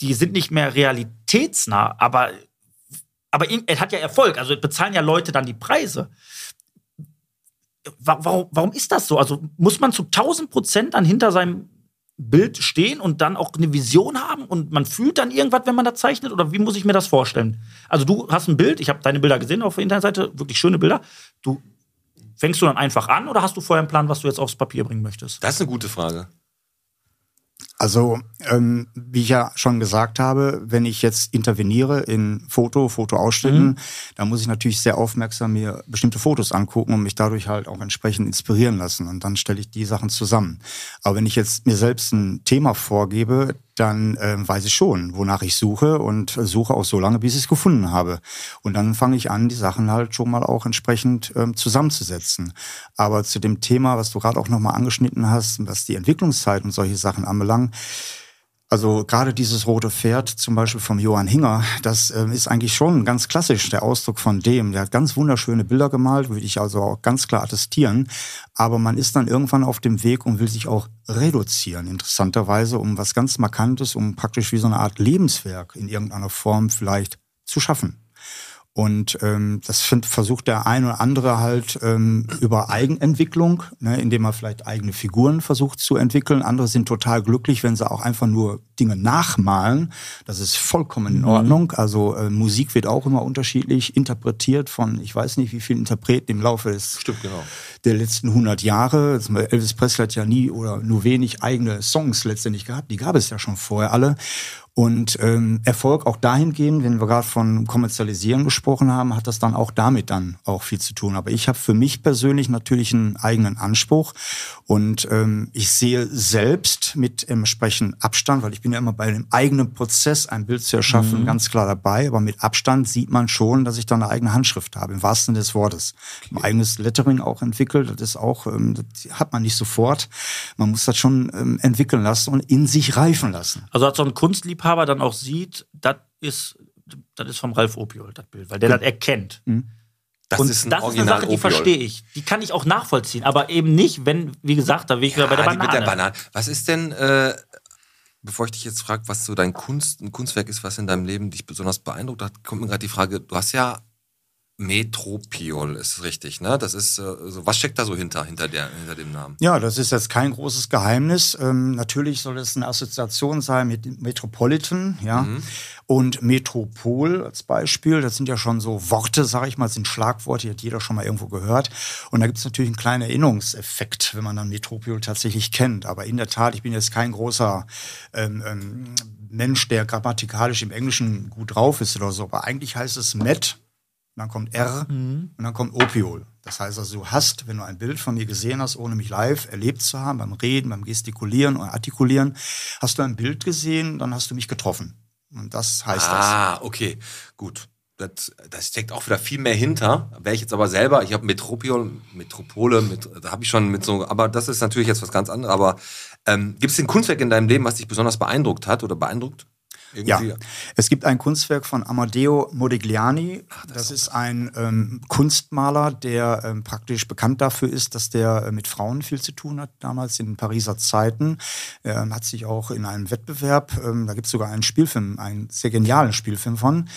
die sind nicht mehr realitätsnah, aber, aber er hat ja Erfolg, also bezahlen ja Leute dann die Preise. Wa- Warum, warum ist das so? Also muss man zu 1000 Prozent dann hinter seinem Bild stehen und dann auch eine Vision haben und man fühlt dann irgendwas, wenn man das zeichnet? Oder wie muss ich mir das vorstellen? Also du hast ein Bild, ich habe deine Bilder gesehen auf der Internetseite, wirklich schöne Bilder. Du fängst du dann einfach an oder hast du vorher einen Plan, was du jetzt aufs Papier bringen möchtest? Das ist eine gute Frage. Also, ähm, wie ich ja schon gesagt habe, wenn ich jetzt interveniere in Foto, Fotoausschnitten, Mhm. dann muss ich natürlich sehr aufmerksam mir bestimmte Fotos angucken und mich dadurch halt auch entsprechend inspirieren lassen. Und dann stelle ich die Sachen zusammen. Aber wenn ich jetzt mir selbst ein Thema vorgebe, dann ähm, weiß ich schon, wonach ich suche und suche auch so lange, bis ich es gefunden habe. Und dann fange ich an, die Sachen halt schon mal auch entsprechend ähm, zusammenzusetzen. Aber zu dem Thema, was du gerade auch nochmal angeschnitten hast, was die Entwicklungszeit und solche Sachen anbelangt, also gerade dieses rote Pferd, zum Beispiel vom Johann Hinger, das ähm, ist eigentlich schon ganz klassisch der Ausdruck von dem. Der hat ganz wunderschöne Bilder gemalt, würde ich also auch ganz klar attestieren. Aber man ist dann irgendwann auf dem Weg und will sich auch reduzieren, interessanterweise, um was ganz Markantes, um praktisch wie so eine Art Lebenswerk in irgendeiner Form vielleicht zu schaffen. Und ähm, das find, versucht der eine oder andere halt ähm, über Eigenentwicklung, ne, indem er vielleicht eigene Figuren versucht zu entwickeln. Andere sind total glücklich, wenn sie auch einfach nur Dinge nachmalen. Das ist vollkommen in Ordnung. Also äh, Musik wird auch immer unterschiedlich interpretiert von, ich weiß nicht, wie vielen Interpreten im Laufe des Stimmt, genau. der letzten 100 Jahre. Elvis Presley hat ja nie oder nur wenig eigene Songs letztendlich gehabt. Die gab es ja schon vorher alle. Und ähm, Erfolg auch dahingehend, wenn wir gerade von Kommerzialisieren gesprochen haben, hat das dann auch damit dann auch viel zu tun. Aber ich habe für mich persönlich natürlich einen eigenen Anspruch und ähm, ich sehe selbst mit entsprechend Abstand, weil ich bin ja immer bei dem eigenen Prozess, ein Bild zu erschaffen, ganz klar dabei. Aber mit Abstand sieht man schon, dass ich da eine eigene Handschrift habe, im wahrsten Sinne des Wortes. Ein eigenes Lettering auch entwickelt, das ist auch, ähm, das hat man nicht sofort. Man muss das schon ähm, entwickeln lassen und in sich reifen lassen. Also hat so ein Kunstliebhaber dann auch sieht, das ist, das ist vom Ralf Opiol, das Bild, weil der das erkennt. Das und ist ein das ist eine Original Sache, die verstehe ich. Die kann ich auch nachvollziehen, aber eben nicht, wenn, wie gesagt, da wäre ich wieder bei der Banane. mit der Banane. Was ist denn, äh, bevor ich dich jetzt frage, was so dein Kunst, ein Kunstwerk ist, was in deinem Leben dich besonders beeindruckt hat, kommt mir gerade die Frage, du hast ja Metropiol, ist richtig, ne? Das ist äh, so, was steckt da so hinter, hinter, der, hinter dem Namen? Ja, das ist jetzt kein großes Geheimnis. Ähm, natürlich soll es eine Assoziation sein mit Metropolitan, ja. Und Metropol als Beispiel, das sind ja schon so Worte, sage ich mal, das sind Schlagworte, die hat jeder schon mal irgendwo gehört. Und da gibt es natürlich einen kleinen Erinnerungseffekt, wenn man dann Metropol tatsächlich kennt. Aber in der Tat, ich bin jetzt kein großer ähm, ähm, Mensch, der grammatikalisch im Englischen gut drauf ist oder so. Aber eigentlich heißt es Met, dann kommt R und dann kommt Opiol. Das heißt also, du hast, wenn du ein Bild von mir gesehen hast, ohne mich live erlebt zu haben, beim Reden, beim Gestikulieren und Artikulieren, hast du ein Bild gesehen, dann hast du mich getroffen. Und das heißt das. Ah, okay, gut. Das, das steckt auch wieder viel mehr hinter. Wäre ich jetzt aber selber, ich habe Metropiol, Metropole, mit, da habe ich schon mit so, aber das ist natürlich jetzt was ganz anderes. Aber ähm, gibt es ein Kunstwerk in deinem Leben, was dich besonders beeindruckt hat oder beeindruckt? Ja, Irgendwie. es gibt ein Kunstwerk von Amadeo Modigliani. das ist ein ähm, Kunstmaler, der ähm, praktisch bekannt dafür ist, dass der äh, mit Frauen viel zu tun hat, damals in den Pariser Zeiten. Er hat sich auch in einem Wettbewerb, ähm, da gibt es sogar einen Spielfilm, einen sehr genialen Spielfilm von,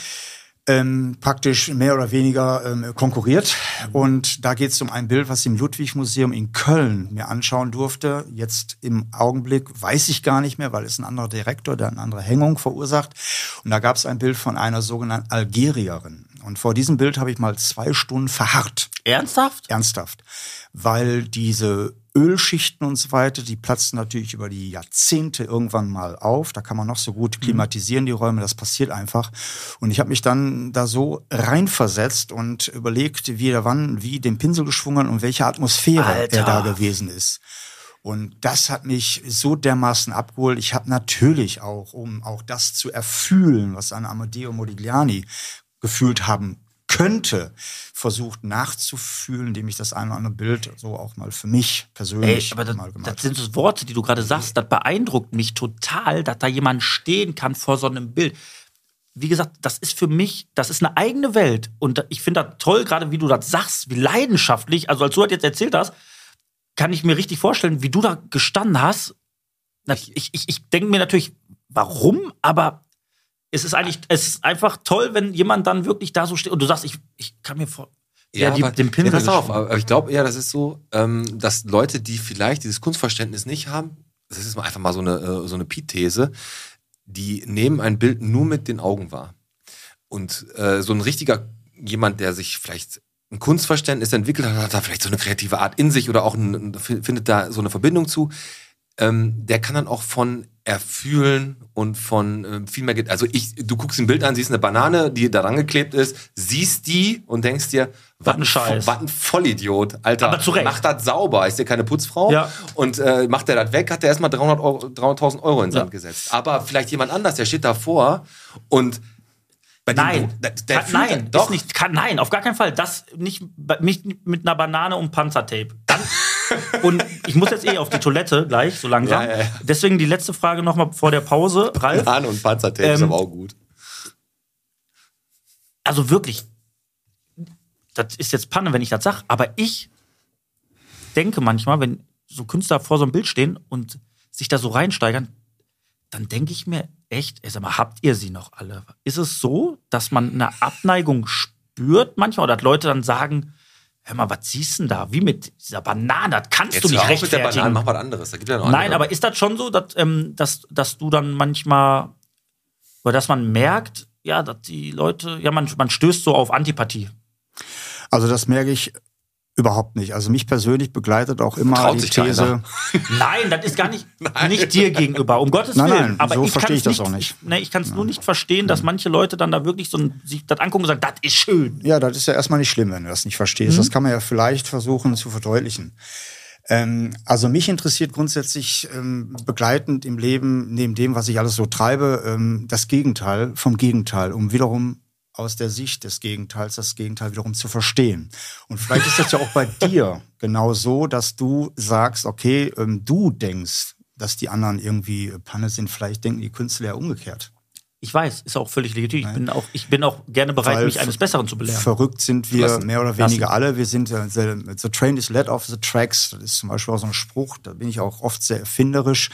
ähm, praktisch mehr oder weniger ähm, konkurriert. Und da geht es um ein Bild, was ich im Ludwig-Museum in Köln mir anschauen durfte. Jetzt im Augenblick weiß ich gar nicht mehr, weil es ein anderer Direktor, der eine andere Hängung verursacht. Und da gab es ein Bild von einer sogenannten Algerierin. Und vor diesem Bild habe ich mal zwei Stunden verharrt. Ernsthaft? Ernsthaft. Weil diese Ölschichten und so weiter, die platzen natürlich über die Jahrzehnte irgendwann mal auf. Da kann man noch so gut klimatisieren, die Räume, das passiert einfach. Und ich habe mich dann da so reinversetzt und überlegt, wie er wann, wie den Pinsel geschwungen und welche Atmosphäre Alter. er da gewesen ist. Und das hat mich so dermaßen abgeholt. Ich habe natürlich auch, um auch das zu erfühlen, was ein Amadeo Modigliani gefühlt haben könnte, versucht nachzufühlen, indem ich das ein oder andere Bild so auch mal für mich Ey, persönlich aber das, mal gemacht das sind so Worte, die du gerade sagst, das beeindruckt mich total, dass da jemand stehen kann vor so einem Bild. Wie gesagt, das ist für mich, das ist eine eigene Welt. Und ich finde das toll, gerade wie du das sagst, wie leidenschaftlich. Also, als du das jetzt erzählt hast, kann ich mir richtig vorstellen, wie du da gestanden hast. Ich, ich, ich denke mir natürlich, warum? Aber es ist eigentlich, es ist einfach toll, wenn jemand dann wirklich da so steht und du sagst, ich, ich kann mir vor. Ja, die, aber, den Pinsel ja, pass auf, aber ich glaube eher, das ist so, ähm, dass Leute, die vielleicht dieses Kunstverständnis nicht haben, das ist einfach mal so eine, äh, so eine Piet-These, die nehmen ein Bild nur mit den Augen wahr. Und äh, so ein richtiger, jemand, der sich vielleicht ein Kunstverständnis entwickelt hat, hat da vielleicht so eine kreative Art in sich oder auch ein, findet da so eine Verbindung zu, ähm, der kann dann auch von erfühlen und von ähm, viel mehr. ge- Also ich, du guckst ein Bild an, siehst eine Banane, die da rangeklebt ist, siehst die und denkst dir, Was ein Scheiß. Was ein Vollidiot, Alter. Aber zu Recht. Mach das sauber, ist dir keine Putzfrau. Ja. Und äh, macht der das weg, hat der erstmal 300 Euro- 300.000 Euro in Sand Ja. gesetzt. Aber vielleicht jemand anders, der steht davor und Nein, du- der, der nein, das- doch. Nicht, kann, nein, auf gar keinen Fall. Das nicht, nicht mit einer Banane und Panzertape. Dann, und ich muss jetzt eh auf die Toilette gleich, so langsam. Ja, ja, ja. Deswegen die letzte Frage noch vor der Pause, Ralf. Banane und Panzertape ist Ähm, aber auch gut. Also wirklich, das ist jetzt Panne, wenn ich das sage, aber ich denke manchmal, wenn so Künstler vor so einem Bild stehen und sich da so reinsteigern, dann denke ich mir echt, ey, sag mal, habt ihr sie noch alle? Ist es so, dass man eine Abneigung spürt manchmal oder dass Leute dann sagen, hör mal, was siehst du denn da? Wie mit dieser Banane, das kannst Jetzt du nicht auf mit der Banane, rechtfertigen. mach was anderes. Da gibt ja noch Nein, andere. aber ist das schon so, dass, ähm, dass, dass du dann manchmal, oder dass man merkt, ja, dass die Leute, ja, man, man stößt so auf Antipathie. Also das merke ich überhaupt nicht. Also mich persönlich begleitet auch immer Traut die These. keiner. Nein, das ist gar nicht, nicht dir gegenüber, um Gottes Nein, Willen. nein, aber so ich verstehe ich das auch nicht. Ich, nee, ich kann es nur nicht verstehen, dass manche Leute dann da wirklich so ein, sich das angucken und sagen, das ist schön. Ja, das ist ja erstmal nicht schlimm, wenn du das nicht verstehst. Das kann man ja vielleicht versuchen zu verdeutlichen. Ähm, also mich interessiert grundsätzlich ähm, begleitend im Leben, neben dem, was ich alles so treibe, ähm, das Gegenteil vom Gegenteil, um wiederum aus der Sicht des Gegenteils das Gegenteil wiederum zu verstehen. Und vielleicht ist das ja auch bei dir genau so, dass du sagst, okay, ähm, du denkst, dass die anderen irgendwie Panne sind. Vielleicht denken die Künstler ja umgekehrt. Ich weiß, ist auch völlig legitim. Ich bin auch, ich bin auch gerne bereit, Weil mich eines Besseren zu belehren. Verrückt sind wir Lassen. mehr oder weniger Lassen. alle. Wir sind the, the train is led off the tracks. Das ist zum Beispiel auch so ein Spruch. Da bin ich auch oft sehr erfinderisch.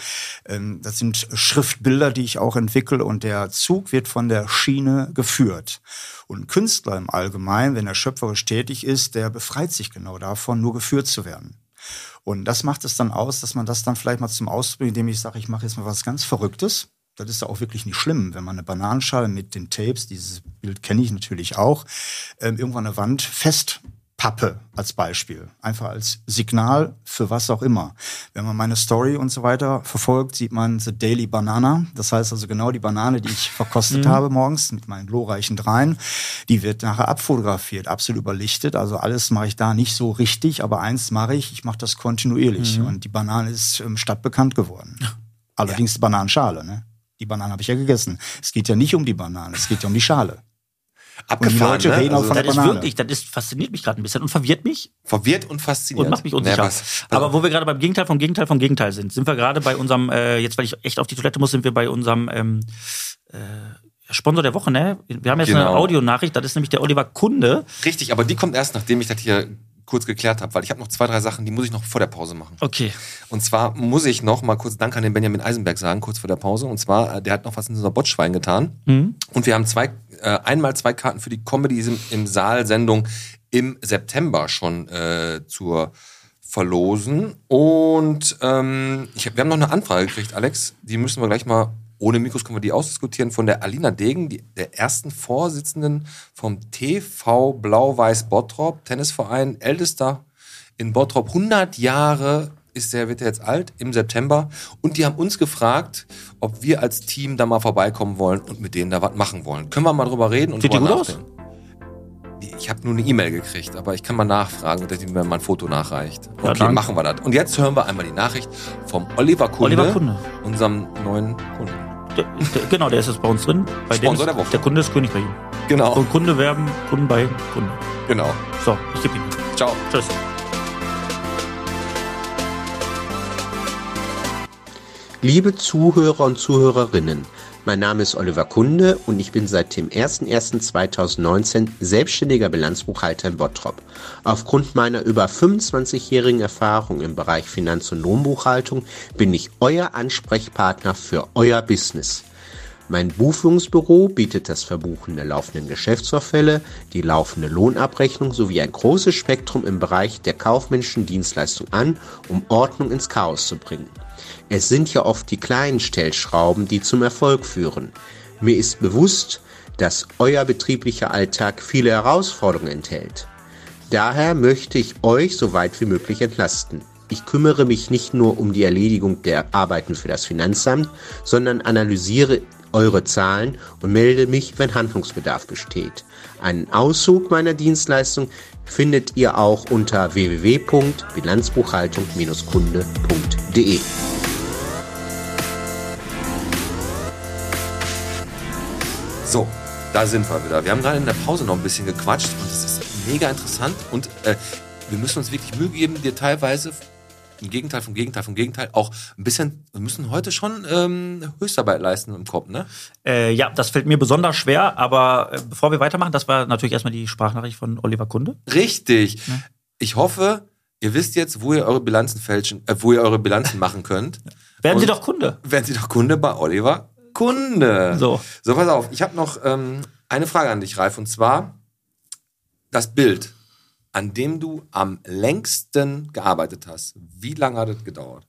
Ähm, Das sind Schriftbilder, die ich auch entwickle und der Zug wird von der Schiene geführt. Und ein Künstler im Allgemeinen, wenn er schöpferisch tätig ist, der befreit sich genau davon, nur geführt zu werden. Und das macht es dann aus, dass man das dann vielleicht mal zum Ausdruck, bringt, indem ich sage, ich mache jetzt mal was ganz Verrücktes. Das ist ja auch wirklich nicht schlimm, wenn man eine Bananenschale mit den Tapes, dieses Bild kenne ich natürlich auch, ähm, irgendwann eine Wand festpappe als Beispiel. Einfach als Signal für was auch immer. Wenn man meine Story und so weiter verfolgt, sieht man The Daily Banana. Das heißt also genau die Banane, die ich verkostet habe morgens mit meinen glorreichen Dreien, die wird nachher abfotografiert, absolut überlichtet. Also alles mache ich da nicht so richtig, aber eins mache ich, ich mache das kontinuierlich. Und die Banane ist ähm, stadtbekannt geworden. Allerdings die Bananenschale, ne? Die Banane habe ich ja gegessen. Es geht ja nicht um die Banane, es geht ja um die Schale. Abgefahren, Leute ne? reden auch Also, von Das der ist wirklich, das ist, fasziniert mich gerade ein bisschen und verwirrt mich verwirrt und fasziniert. und macht mich unsicher. pass- pass Aber auf. wo wir gerade beim Gegenteil vom Gegenteil vom Gegenteil sind, sind wir gerade bei unserem, äh, jetzt weil ich echt auf die Toilette muss, sind wir bei unserem ähm, äh, Sponsor der Woche, ne? Wir haben jetzt eine Genau. Audionachricht, das ist nämlich der Oliver Kunde. Richtig, aber die kommt erst, nachdem ich das hier kurz geklärt habe, weil ich habe noch zwei, drei Sachen, die muss ich noch vor der Pause machen. Okay. Und zwar muss ich noch mal kurz Dank an den Benjamin Eisenberg sagen, kurz vor der Pause. Und zwar, äh, der hat noch was in unser Botschwein getan. Mhm. Und wir haben zwei, äh, einmal zwei Karten für die Comedy im, im Saal-Sendung im September schon äh, zur verlosen. Und ähm, ich hab, wir haben noch eine Anfrage gekriegt, Alex. Die müssen wir gleich mal, ohne Mikros können wir die ausdiskutieren, von der Alina Degen, die, der ersten Vorsitzenden vom TV Blau-Weiß Bottrop, Tennisverein, ältester in Bottrop, 100 Jahre ist der, wird er jetzt alt, im September. Und die haben uns gefragt, ob wir als Team da mal vorbeikommen wollen und mit denen da was machen wollen. Können wir mal drüber reden und Sieht die drüber gut aus? nachdenken? Die- Ich habe nur eine E-Mail gekriegt, aber ich kann mal nachfragen, dass mir mal ein Foto nachreicht. Ja, Okay, danke. machen wir das. Und jetzt hören wir einmal die Nachricht vom Oliver Kunde, Oliver Kunde. unserem neuen Kunden. Genau, der ist jetzt bei uns drin. Bei dem Sponsor ist, der Woche. der Kunde ist König bei ihm. Genau, Und Kunde werben, Kunden bei Kunden. genau. So, ich gebe ihm. Ciao. Tschüss. Liebe Zuhörer und Zuhörerinnen, mein Name ist Oliver Kunde und ich bin seit dem 01.01.2019 selbstständiger Bilanzbuchhalter in Bottrop. Aufgrund meiner über 25-jährigen Erfahrung im Bereich Finanz- und Lohnbuchhaltung bin ich euer Ansprechpartner für euer Business. Mein Buchführungsbüro bietet das Verbuchen der laufenden Geschäftsvorfälle, die laufende Lohnabrechnung sowie ein großes Spektrum im Bereich der kaufmännischen Dienstleistung an, um Ordnung ins Chaos zu bringen. Es sind ja oft die kleinen Stellschrauben, die zum Erfolg führen. Mir ist bewusst, dass euer betrieblicher Alltag viele Herausforderungen enthält. Daher möchte ich euch so weit wie möglich entlasten. Ich kümmere mich nicht nur um die Erledigung der Arbeiten für das Finanzamt, sondern analysiere eure Zahlen und melde mich, wenn Handlungsbedarf besteht. Einen Auszug meiner Dienstleistung findet ihr auch unter www.bilanzbuchhaltung-kunde.de. So, da sind wir wieder. Wir haben gerade in der Pause noch ein bisschen gequatscht und es ist mega interessant und äh, wir müssen uns wirklich Mühe geben, dir teilweise im Gegenteil vom Gegenteil vom Gegenteil auch ein bisschen, wir müssen heute schon ähm, Höchstarbeit leisten im Kopf, ne? Äh, ja, das fällt mir besonders schwer, aber äh, bevor wir weitermachen, das war natürlich erstmal die Sprachnachricht von Oliver Kunde. Richtig. Ich hoffe, ihr wisst jetzt, wo ihr eure Bilanzen fälschen, äh, wo ihr eure Bilanzen machen könnt. Werden Sie Und- doch Kunde. Werden Sie doch Kunde bei Oliver Kunde. So. So, pass auf. Ich habe noch ähm, eine Frage an dich, Ralf. Und zwar das Bild, an dem du am längsten gearbeitet hast. Wie lange hat es gedauert?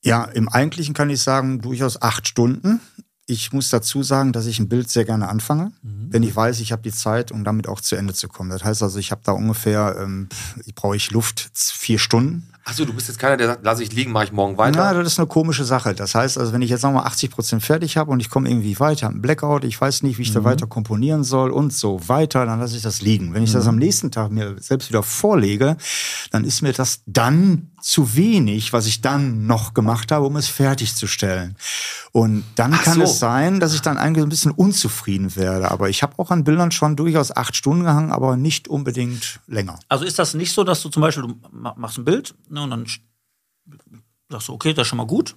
Ja, im Eigentlichen kann ich sagen, durchaus acht Stunden. Ich muss dazu sagen, dass ich ein Bild sehr gerne anfange, wenn ich weiß, ich habe die Zeit, um damit auch zu Ende zu kommen. Das heißt also, ich habe da ungefähr, ähm, ich brauche ich Luft vier Stunden. Achso, du bist jetzt keiner, der sagt, lass ich liegen, mache ich morgen weiter. Ja, das ist eine komische Sache. Das heißt, also wenn ich jetzt nochmal 80 Prozent fertig habe und ich komme irgendwie weiter, einen Blackout, ich weiß nicht, wie ich da weiter komponieren soll und so weiter, dann lasse ich das liegen. Wenn ich das am nächsten Tag mir selbst wieder vorlege, dann ist mir das dann zu wenig, was ich dann noch gemacht habe, um es fertigzustellen. Und dann Ach kann so. es sein, dass ich dann eigentlich ein bisschen unzufrieden werde. Aber ich habe auch an Bildern schon durchaus acht Stunden gehangen, aber nicht unbedingt länger. Also ist das nicht so, dass du zum Beispiel, du ma- machst ein Bild ne, und dann sagst du, okay, das ist schon mal gut.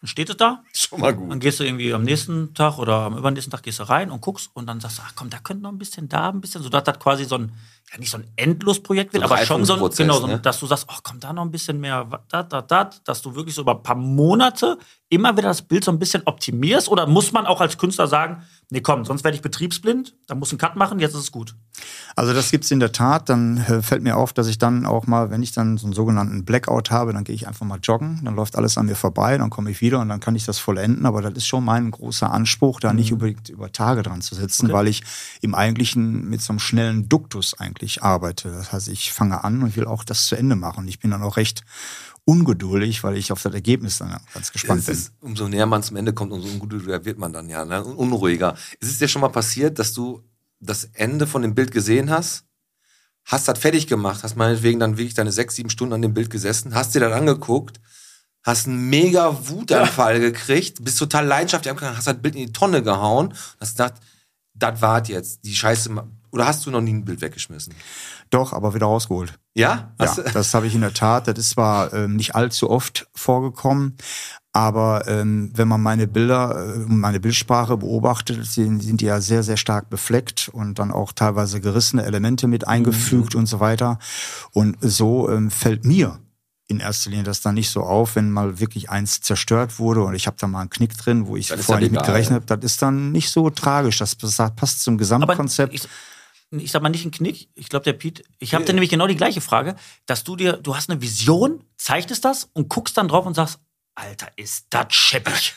Dann steht es da. Schon mal Dann gut. gehst du irgendwie am nächsten Tag oder am übernächsten Tag gehst du rein und guckst und dann sagst du, ach komm, da könnte noch ein bisschen, da ein bisschen, so dass das quasi so ein, ja nicht so ein Endlosprojekt wird, So aber schon so ein, Reifungsprozess, genau, so, ne? dass du sagst, ach komm, da noch ein bisschen mehr, da, da, da, dass du wirklich so über ein paar Monate immer wieder das Bild so ein bisschen optimierst oder muss man auch als Künstler sagen, nee komm, sonst werde ich betriebsblind, da muss ein Cut machen, jetzt ist es gut. Also das gibt's in der Tat. Dann äh, fällt mir auf, dass ich dann auch mal, wenn ich dann so einen sogenannten Blackout habe, dann gehe ich einfach mal joggen, dann läuft alles an mir vorbei, dann komme ich wieder und dann kann ich das vollenden. Aber das ist schon mein großer Anspruch, da nicht unbedingt über Tage dran zu sitzen, Okay. weil ich im Eigentlichen mit so einem schnellen Duktus eigentlich arbeite. Das heißt, ich fange an und will auch das zu Ende machen. Ich bin dann auch recht ungeduldig, weil ich auf das Ergebnis dann ganz gespannt Es bin. ist, umso näher man zum Ende kommt, umso ungeduldiger wird man dann ja, ne? Und unruhiger. Ist es dir schon mal passiert, dass du das Ende von dem Bild gesehen hast, hast das fertig gemacht, hast meinetwegen dann wirklich deine sechs, sieben Stunden an dem Bild gesessen, hast dir das angeguckt, hast einen mega Wutanfall gekriegt, bist total leidenschaftlich angegangen, hast das Bild in die Tonne gehauen und hast gedacht, das wart jetzt, die Scheiße, oder hast du noch nie ein Bild weggeschmissen? Doch, aber wieder rausgeholt. Ja? Hast ja, das habe ich in der Tat. Das ist zwar ähm, nicht allzu oft vorgekommen, aber ähm, wenn man meine Bilder, äh, meine Bildsprache beobachtet, sind, sind die ja sehr, sehr stark befleckt und dann auch teilweise gerissene Elemente mit eingefügt und so weiter. Und so ähm, fällt mir in erster Linie das dann nicht so auf, wenn mal wirklich eins zerstört wurde und ich habe da mal einen Knick drin, wo ich vorher nicht mit egal. gerechnet habe. Das ist dann nicht so tragisch. Das passt zum Aber Gesamtkonzept. ich, ich sag mal nicht ein Knick. Ich glaube, der Piet, ich habe dir nämlich genau die gleiche Frage, dass du dir, du hast eine Vision, zeichnest das und guckst dann drauf und sagst, Alter, ist das scheppig.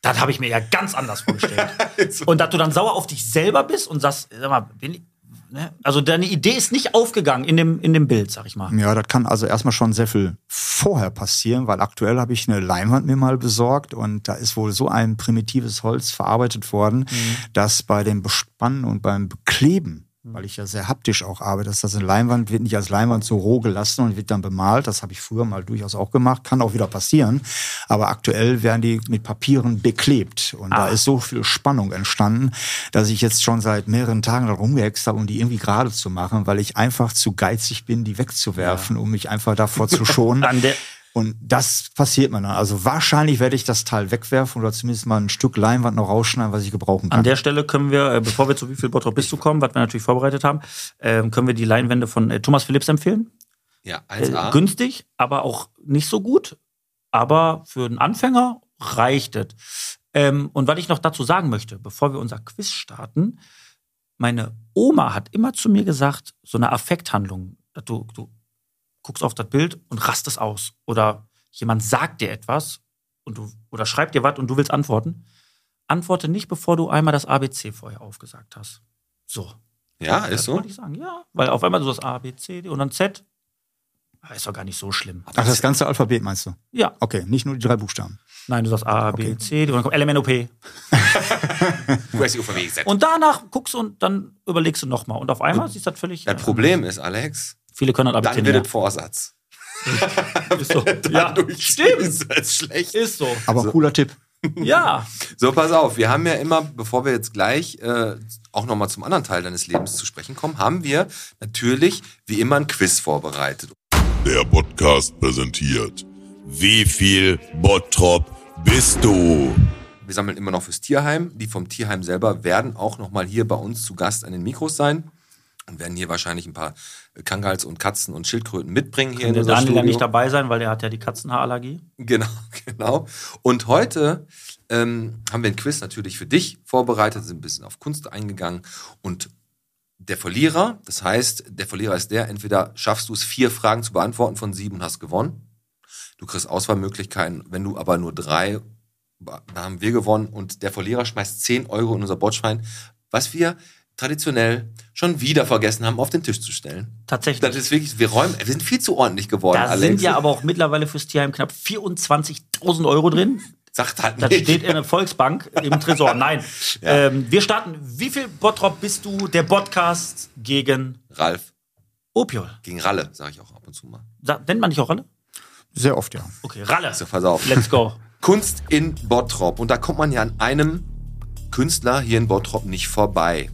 Das habe ich mir ja ganz anders vorgestellt. und dass du dann sauer auf dich selber bist und sagst, sag mal, bin ich, ne? also deine Idee ist nicht aufgegangen in dem, in dem Bild, sag ich mal. Ja, das kann also erstmal schon sehr viel vorher passieren, weil aktuell habe ich eine Leinwand mir mal besorgt und da ist wohl so ein primitives Holz verarbeitet worden, dass bei dem Bespannen und beim Bekleben, weil ich ja sehr haptisch auch arbeite, dass das eine Leinwand wird nicht als Leinwand so roh gelassen und wird dann bemalt. Das habe ich früher mal durchaus auch gemacht, kann auch wieder passieren. Aber aktuell werden die mit Papieren beklebt und da Ah. ist so viel Spannung entstanden, dass ich jetzt schon seit mehreren Tagen da rumgehext habe, um die irgendwie gerade zu machen, weil ich einfach zu geizig bin, die wegzuwerfen, um mich einfach davor zu schonen. An der, Und das passiert mir dann. Also wahrscheinlich werde ich das Teil wegwerfen oder zumindest mal ein Stück Leinwand noch rausschneiden, was ich gebrauchen kann. An der Stelle können wir, äh, bevor wir zu wie viel Bottrop bist du kommen, was wir natürlich vorbereitet haben, ähm, können wir die Leinwände von äh, Thomas Phillips empfehlen. Ja, Äh, 1A. günstig, aber auch nicht so gut. Aber für einen Anfänger reicht es. Ähm, und was ich noch dazu sagen möchte, bevor wir unser Quiz starten, meine Oma hat immer zu mir gesagt, so eine Affekthandlung, dass du, du guckst auf das Bild und rastest aus. Oder jemand sagt dir etwas und du, oder schreibt dir was und du willst antworten. Antworte nicht, bevor du einmal das ABC vorher aufgesagt hast. So. ja, das ist so. wollte ich sagen, ja. Weil auf einmal du das A, B, C, D und dann Z. Ah, Ist doch gar nicht so schlimm. Ach, das ganze Alphabet meinst du? Ja. Okay, nicht nur die drei Buchstaben. Nein, du sagst A, B, C, D und dann kommt LMNOP. Du hast die UVW gesetzt. Und danach guckst du und dann überlegst du nochmal. Und auf einmal siehst du das völlig. Das Problem ist, Alex, Viele können das dann ABC wird nicht. es Vorsatz. Ist so. Ja, Dadurch stimmt. ist es schlecht. Ist so. Aber cooler Tipp. Ja. So, pass auf, wir haben ja immer, bevor wir jetzt gleich äh, auch nochmal zum anderen Teil deines Lebens zu sprechen kommen, haben wir natürlich wie immer ein Quiz vorbereitet. Der Podcast präsentiert. Wie viel Bottrop bist du? Wir sammeln immer noch fürs Tierheim. Die vom Tierheim selber werden auch nochmal hier bei uns zu Gast an den Mikros sein werden hier wahrscheinlich ein paar Kangals und Katzen und Schildkröten mitbringen hier in Der Daniel Studio. ja nicht dabei sein, weil der hat ja die Katzenhaarallergie. Genau, genau. Und heute ähm, haben wir ein Quiz natürlich für dich vorbereitet, sind ein bisschen auf Kunst eingegangen und der Verlierer, das heißt, der Verlierer ist der, entweder schaffst du es, vier Fragen zu beantworten von sieben und hast gewonnen. Du kriegst Auswahlmöglichkeiten, wenn du aber nur drei, da haben wir gewonnen und der Verlierer schmeißt 10 Euro in unser Botschwein, was wir traditionell schon wieder vergessen haben, auf den Tisch zu stellen. Tatsächlich. Das ist wirklich, wir räumen, wir sind viel zu ordentlich geworden, da Alex. sind ja aber auch mittlerweile fürs Tierheim knapp 24.000 Euro drin. Sagt halt Das nicht. steht in der Volksbank im Tresor. Nein. Ähm, wir starten. Wie viel Bottrop bist du? Der Podcast gegen Ralf. Opiol. Gegen Ralle, sage ich auch ab und zu mal. Sa- Nennt man nicht auch Ralle? Sehr oft, ja. Okay, Ralle. So, pass auf. Let's go. Kunst in Bottrop. Und da kommt man ja an einem Künstler hier in Bottrop nicht vorbei.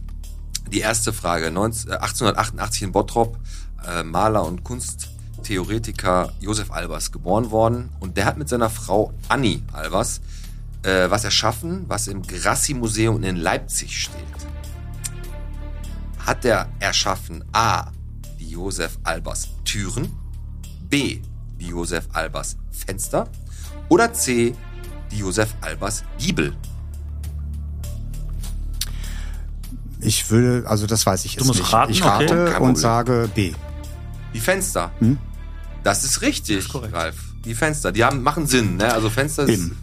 Die erste Frage. 19, äh, 1888 in Bottrop, äh, Maler und Kunsttheoretiker Josef Albers geboren worden. Und der hat mit seiner Frau Annie Albers äh, was erschaffen, was im Grassi-Museum in Leipzig steht. Hat er erschaffen A. die Josef Albers Türen, B. die Josef Albers Fenster oder C. die Josef Albers Giebel? Ich würde, also das weiß ich jetzt Du musst nicht. raten, ich okay. rate Kein und Problem. sage B. Die Fenster. Hm? Das ist richtig, korrekt. Ralf. Die Fenster, die haben, machen Sinn, ne? Also Fenster ist. Eben.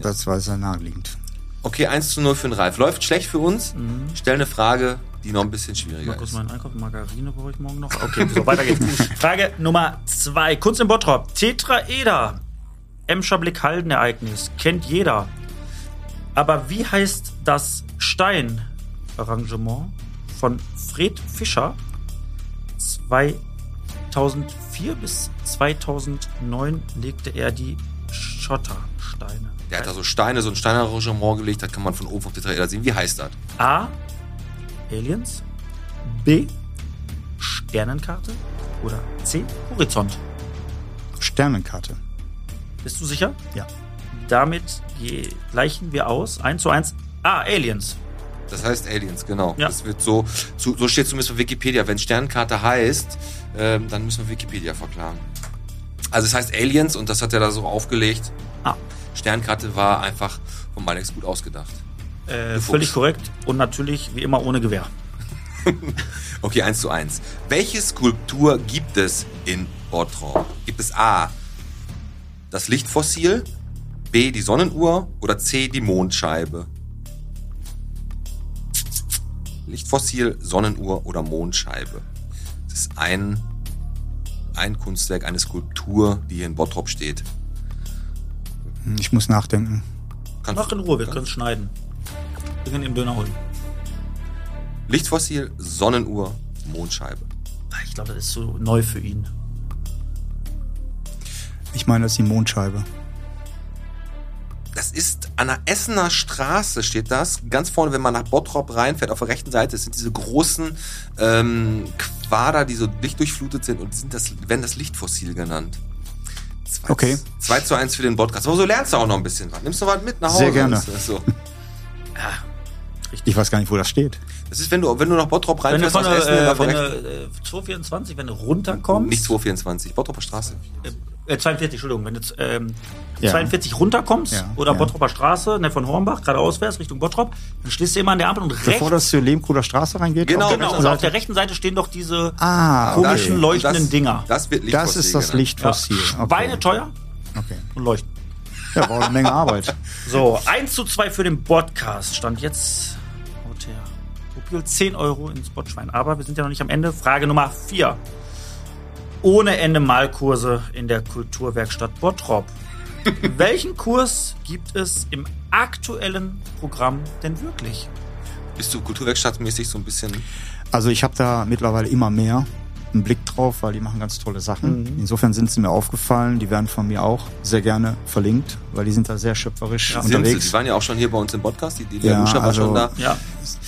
Das war sehr naheliegend. Okay, 1 zu 0 für den Ralf. Läuft schlecht für uns. Stell eine Frage, die noch ein bisschen Mal schwieriger kurz ist. meinen Einkauf. Margarine brauche ich morgen noch. Okay, so, weiter geht's. Frage Nummer zwei. Kunst in Bottrop. Tetraeder. Emscher Blick-Halden-Ereignis. Kennt jeder. Aber wie heißt das Steinarrangement von Fred Fischer 2004 bis 2009 legte er die Schottersteine. Der hat da so Steine, so ein Steinarrangement gelegt, da kann man von oben auf die Tetraeder sehen. Wie heißt das? A. Aliens, B. Sternenkarte oder C. Horizont? Sternenkarte. Bist du sicher? Ja. Damit gleichen wir aus. 1 zu 1. Ah, Aliens. Das heißt Aliens, genau. Ja. Das wird so, zu, so steht zumindest bei Wikipedia. Wenn Sternenkarte heißt, ähm, dann müssen wir Wikipedia verklagen. Also es heißt Aliens und das hat er da so aufgelegt. Ah. Sternkarte war einfach vom Alex gut ausgedacht. Äh, völlig korrekt und natürlich wie immer ohne Gewehr. Okay, eins zu eins. Welche Skulptur gibt es in Bottrop? Gibt es A, das Lichtfossil, B, die Sonnenuhr oder C, die Mondscheibe? Lichtfossil, Sonnenuhr oder Mondscheibe? Das ist ein, ein Kunstwerk, eine Skulptur, die hier in Bottrop steht. Hm, Ich muss nachdenken. Kannst Mach in Ruhe, wir können es schneiden. Wir können den Döner holen. Lichtfossil, Sonnenuhr, Mondscheibe. Ah, Ich glaube, das ist so neu für ihn. Ich meine, das ist die Mondscheibe. Das ist an der Essener Straße steht das. Ganz vorne, wenn man nach Bottrop reinfährt, auf der rechten Seite, sind diese großen ähm, Quader, die so lichtdurchflutet sind und sind das, werden das Lichtfossil genannt. Zwei, Okay. 2 zu 1 für den Podcast. Aber so lernst du auch noch ein bisschen was. Nimmst du was mit nach Hause? Sehr gerne. So. Ich weiß gar nicht, wo das steht. das ist wenn du, wenn du nach Bottrop Wenn du reinfährst, von aus Essen, äh, wenn du, äh, 224, wenn du runterkommst. nicht 224, Bottroper Straße. Äh, 42, Entschuldigung. Wenn du ähm, Ja. 42 runterkommst Ja, oder ja. Bottroper Straße, ne, von Hornbach, geradeaus fährst, Richtung Bottrop, dann stehst du immer an der Ampel und rechts. Bevor das zur Lehmkruder Straße reingeht? Genau, auf der genau, rechten und auf Seite? der rechten Seite stehen doch diese Ah, komischen okay. leuchtenden das, Dinger. Das wird Lichtfossil Das ist das. Ja, Lichtfossil. Okay. Beine teuer Okay. und leuchten. Ja, war eine Menge Arbeit. So, 1 zu 2 für den Podcast. Stand jetzt Hotel Opel 10 Euro ins Botschwein. Aber wir sind ja noch nicht am Ende. Frage Nummer 4. Ohne Ende Malkurse in der Kulturwerkstatt Bottrop. Welchen Kurs gibt es im aktuellen Programm denn wirklich? Bist du kulturwerkstattmäßig so ein bisschen Also ich habe da mittlerweile immer mehr einen Blick drauf, weil die machen ganz tolle Sachen. Mhm. Insofern sind sie mir aufgefallen. Die werden von mir auch sehr gerne verlinkt, weil die sind da sehr schöpferisch Ja. Sind sie? unterwegs. Die waren ja auch schon hier bei uns im Podcast. Die, die Lea Ja, Luscher war also- schon da. Ja,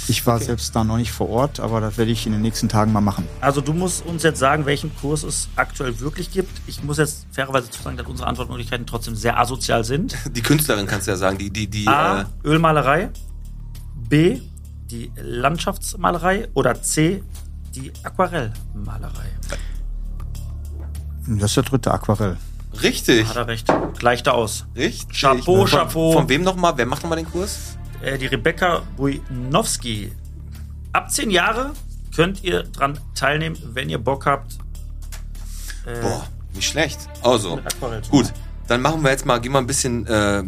Ich war selbst da noch nicht vor Ort, aber das werde ich in den nächsten Tagen mal machen. also du musst uns jetzt sagen, welchen Kurs es aktuell wirklich gibt. Ich muss jetzt fairerweise zu sagen, dass unsere Antwortmöglichkeiten trotzdem sehr asozial sind. Die Künstlerin kannst du ja sagen, die, die, die. A. Äh, Ölmalerei. B. Die Landschaftsmalerei. Oder C. Die Aquarellmalerei. Das ist der dritte Aquarell. richtig, Hat er recht. Gleicht er aus. richtig. Chapeau, von, Chapeau. Von wem nochmal? Wer macht nochmal den Kurs? Äh, die Rebecca Bujnowski. Ab 10 Jahre könnt ihr dran teilnehmen, wenn ihr Bock habt. Äh, Boah, nicht schlecht. Also, gut. Dann machen wir jetzt mal, gehen wir ein bisschen äh,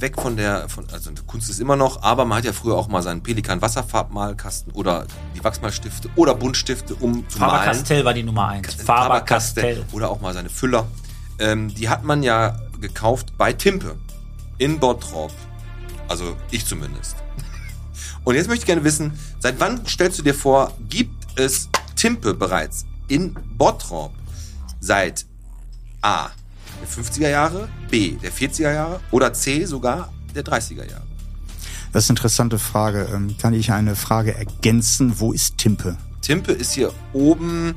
weg von der, von, also Kunst ist immer noch, aber man hat ja früher auch mal seinen Pelikan Wasserfarbmalkasten oder die Wachsmalstifte oder Buntstifte, um zu malen. Faber-Castell war die Nummer 1. Faber-Castell. Oder auch mal seine Füller. Ähm, die hat man ja gekauft bei Timpe in Bottrop. Also ich zumindest. Und jetzt möchte ich gerne wissen, seit wann stellst du dir vor, gibt es Timpe bereits in Bottrop? Seit A, der 50er Jahre, B, der 40er Jahre oder C, sogar der 30er Jahre? Das ist eine interessante Frage. Ähm, Kann ich eine Frage ergänzen? Wo ist Timpe? Timpe ist hier oben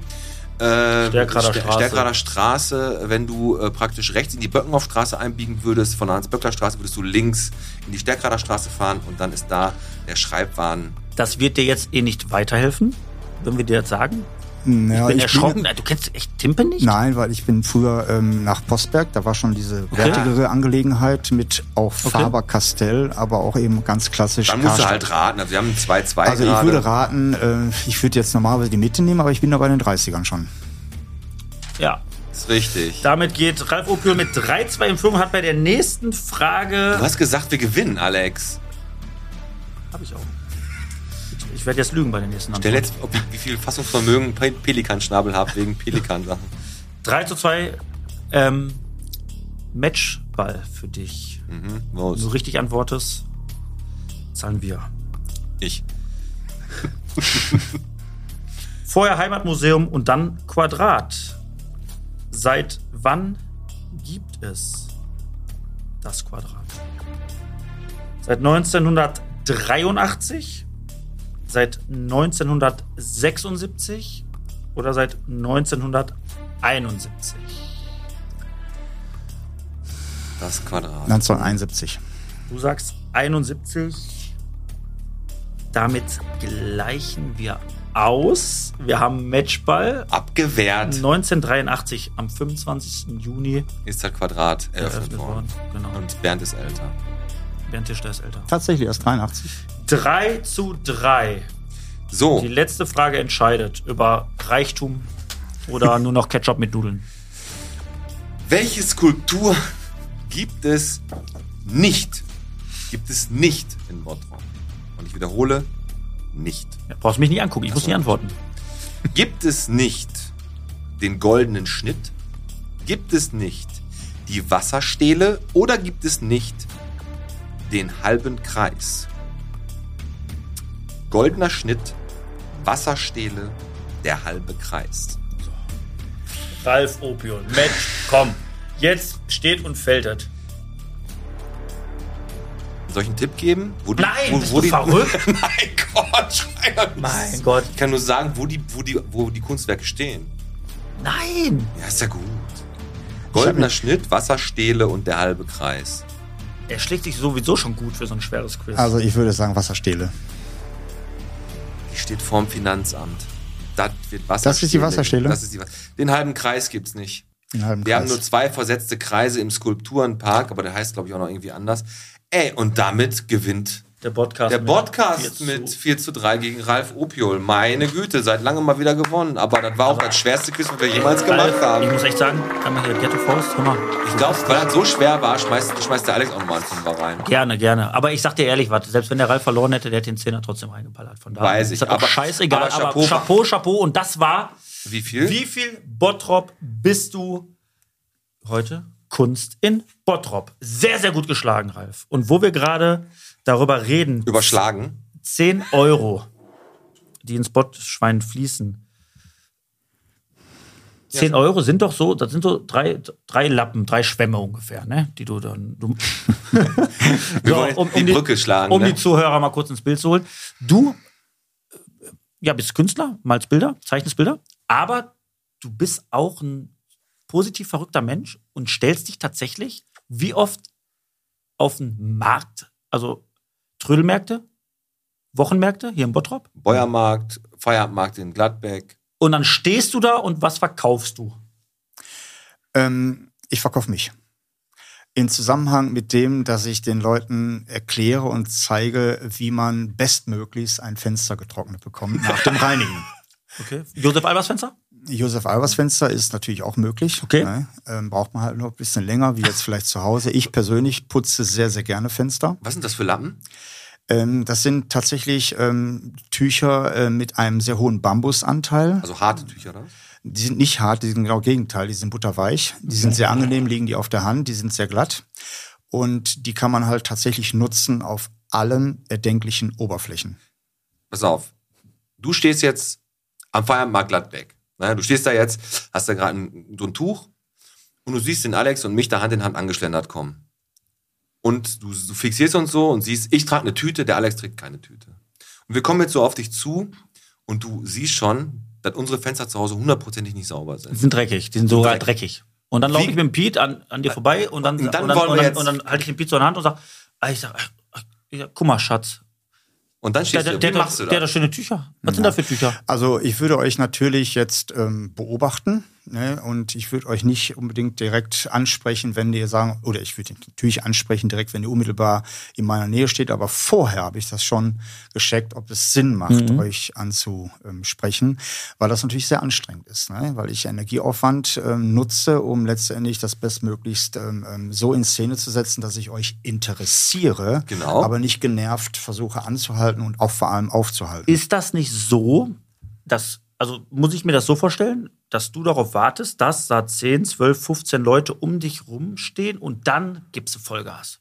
äh, Stärkrader Straße. Stärkrader Straße. Wenn du äh, praktisch rechts in die Böckenhoffstraße einbiegen würdest, von der Hans-Böckler-Straße würdest du links in die Stärkrader Straße fahren und dann ist da der Schreibwaren. Das wird dir jetzt eh nicht weiterhelfen, wenn wir dir jetzt sagen. Ja, ich bin erschrocken. du kennst echt Timpe nicht? Nein, weil ich bin früher ähm, nach Postberg, da war schon diese wertigere Angelegenheit mit auch Faber-Castell, aber auch eben ganz klassisch. Dann musst du Karstadt. halt raten. Also wir haben 2-2 Also ich gerade. würde raten, äh, ich würde jetzt normalerweise die Mitte nehmen, aber ich bin da bei den 30ern schon. Ja. ist richtig. Damit geht Ralf Opel mit 3-2 in Führung, hat bei der nächsten Frage. Du hast gesagt, wir gewinnen, Alex. Hab ich auch. Ich, ich werde jetzt lügen bei den nächsten Der Antworten. letzte, ob, wie, wie viel Fassungsvermögen Pe Pelikanschnabel habt wegen Pelikan-Sachen. 3 zu 2. Ähm, Matchball für dich. Mhm, Wenn du richtig antwortest, zahlen wir. Ich. Vorher Heimatmuseum und dann Quadrat. Seit wann gibt es das Quadrat? Seit 1983, seit 1976 oder seit 1971? Das Quadrat. 1971. Du sagst 71. Damit gleichen wir aus. Wir haben Matchball. Abgewehrt 1983 am 25. Juni ist das Quadrat eröffnet eröffnet worden. worden. Genau. Und Bernd ist älter. Bernd Tischler ist älter. Tatsächlich erst 83. 3 zu 3. So, Die letzte Frage entscheidet über Reichtum oder nur noch Ketchup mit Nudeln. welche Skulptur gibt es nicht? Gibt es nicht in Bottrop? Und ich wiederhole, nicht. Ja, brauchst mich nicht angucken, ich muss nicht antworten. Gibt es nicht den goldenen Schnitt? Gibt es nicht die Wasserstele? Oder gibt es nicht den halben Kreis? Goldener Schnitt, Wasserstele, der halbe Kreis. Ralf Opion, Match, komm. Jetzt steht und fällt es. Soll ich einen Tipp geben? Wo die, Nein, wo, bist wo du die, verrückt? mein Gott, Schreier. Mein Gott. Ich kann nur sagen, wo die, wo die, wo die Kunstwerke stehen. Nein! Ja, ist ja gut. Goldener Schnitt, Wasserstele und der halbe Kreis. Er schlägt sich sowieso schon gut für so ein schweres Quiz. Also ich würde sagen Wasserstele. Die steht vorm Finanzamt. Das wird Wasserstele. Das ist die Wasserstele? Das ist die Was Den halben Kreis gibt's nicht. Den halben Wir haben Kreis. nur zwei versetzte Kreise im Skulpturenpark, aber der heißt, glaube ich, auch noch irgendwie anders. Ey, und damit gewinnt der Podcast. der mit Podcast 4 zu- mit 4 zu 3 gegen Ralf Opiol. Meine Güte, seit langem mal wieder gewonnen. Aber das war auch das schwerste Quiz, was wir jemals gemacht Ralf, Ich haben. muss echt sagen, einmal hier Ghetto Faust, hör mal. Ich glaube, weil das so schwer war, schmeißt, schmeißt der Alex auch nochmal einen rein. Gerne, gerne. Aber ich sag dir ehrlich, warte, selbst wenn der Ralf verloren hätte, der hätte den Zehner trotzdem reingeballert. Von daher Weiß ist ich, das aber- scheißegal. aber Aber, Chapeau. Chapeau, Chapeau. Und das war, Wie viel? wie viel Bottrop bist du heute? Kunst in Bottrop. Sehr, sehr gut geschlagen, Ralf. Und wo wir gerade darüber reden, Überschlagen. 10 Euro, die ins Botschwein fließen. 10 Euro sind doch so, das sind so drei, drei Lappen, drei Schwämme ungefähr, ne? Die du dann. Du So, wollen die Brücke schlagen. Um ne? die Zuhörer mal kurz ins Bild zu holen. Du ja, bist Künstler, malst Bilder, zeichnest Bilder, aber du bist auch ein positiv verrückter Mensch und stellst dich tatsächlich wie oft auf den Markt, also Trödelmärkte, Wochenmärkte hier in Bottrop Bäuermarkt, Feierabendmarkt in Gladbeck. und dann stehst du da und was verkaufst du? Ähm, ich verkaufe mich. In Zusammenhang mit dem, dass ich den Leuten erkläre und zeige, wie man bestmöglichst ein Fenster getrocknet bekommt nach dem Reinigen. Okay. Josef Albers Fenster? Josef Albers Fenster ist natürlich auch möglich. Okay. Ne? Ähm, braucht man halt noch ein bisschen länger, wie jetzt vielleicht zu Hause. Ich persönlich putze sehr, sehr gerne Fenster. Was sind das für Lappen? Ähm, das sind tatsächlich ähm, Tücher äh, mit einem sehr hohen Bambusanteil. Also harte Tücher, oder? Die sind nicht hart, die sind genau Gegenteil, die sind butterweich. Die sind sehr angenehm, liegen die auf der Hand, die sind sehr glatt. Und die kann man halt tatsächlich nutzen auf allen erdenklichen Oberflächen. Pass auf. Du stehst jetzt am Feierabendmarkt Gladbeck. Ne? Du stehst da jetzt, hast da gerade ein, so ein Tuch und du siehst den Alex und mich da Hand in Hand angeschlendert kommen. Und du, du fixierst uns so und siehst, ich trage eine Tüte, der Alex trägt keine Tüte. Und wir kommen jetzt so auf dich zu und du siehst schon, dass unsere Fenster zu Hause hundertprozentig nicht sauber Die sind. sind dreckig, die sind sogar Dreckig. dreckig. Und dann laufe ich mit dem Pete an, an dir vorbei und dann, Und dann und dann, und dann, und dann halte ich den Pete so in der Hand und sage, ah, ich sag, guck mal, Schatz, Und dann der, stehst der, du, der, wie machst du der hat das? da schöne Tücher. Was sind da für Tücher? Also ich würde euch natürlich jetzt ähm, beobachten ne? und ich würde euch nicht unbedingt direkt ansprechen, wenn ihr sagen, oder ich würde natürlich ansprechen direkt, wenn ihr unmittelbar in meiner Nähe steht, aber vorher habe ich das schon gescheckt, ob es Sinn macht, euch anzusprechen, weil das natürlich sehr anstrengend ist, ne? weil ich Energieaufwand ähm, nutze, um letztendlich das bestmöglichst ähm, ähm, so in Szene zu setzen, dass ich euch interessiere, Genau. aber nicht genervt versuche anzuhalten und auch vor allem aufzuhalten. Ist das nicht so, dass, also muss ich mir das so vorstellen, dass du darauf wartest, dass da 10, 12, 15 Leute um dich rumstehen und dann gibst du Vollgas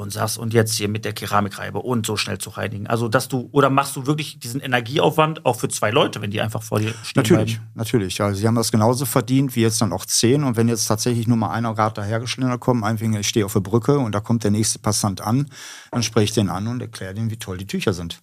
und sagst, und jetzt hier mit der Keramikreibe und so schnell zu reinigen. Also, dass du, oder machst du wirklich diesen Energieaufwand auch für zwei Leute, wenn die einfach vor dir stehen Natürlich, bleiben? natürlich. Also sie haben das genauso verdient wie jetzt dann auch zehn. Und wenn jetzt tatsächlich nur mal einer gerade dahergeschlendert kommt, einfach ich stehe auf der Brücke und da kommt der nächste Passant an, dann spreche ich den an und erkläre dem, wie toll die Tücher sind.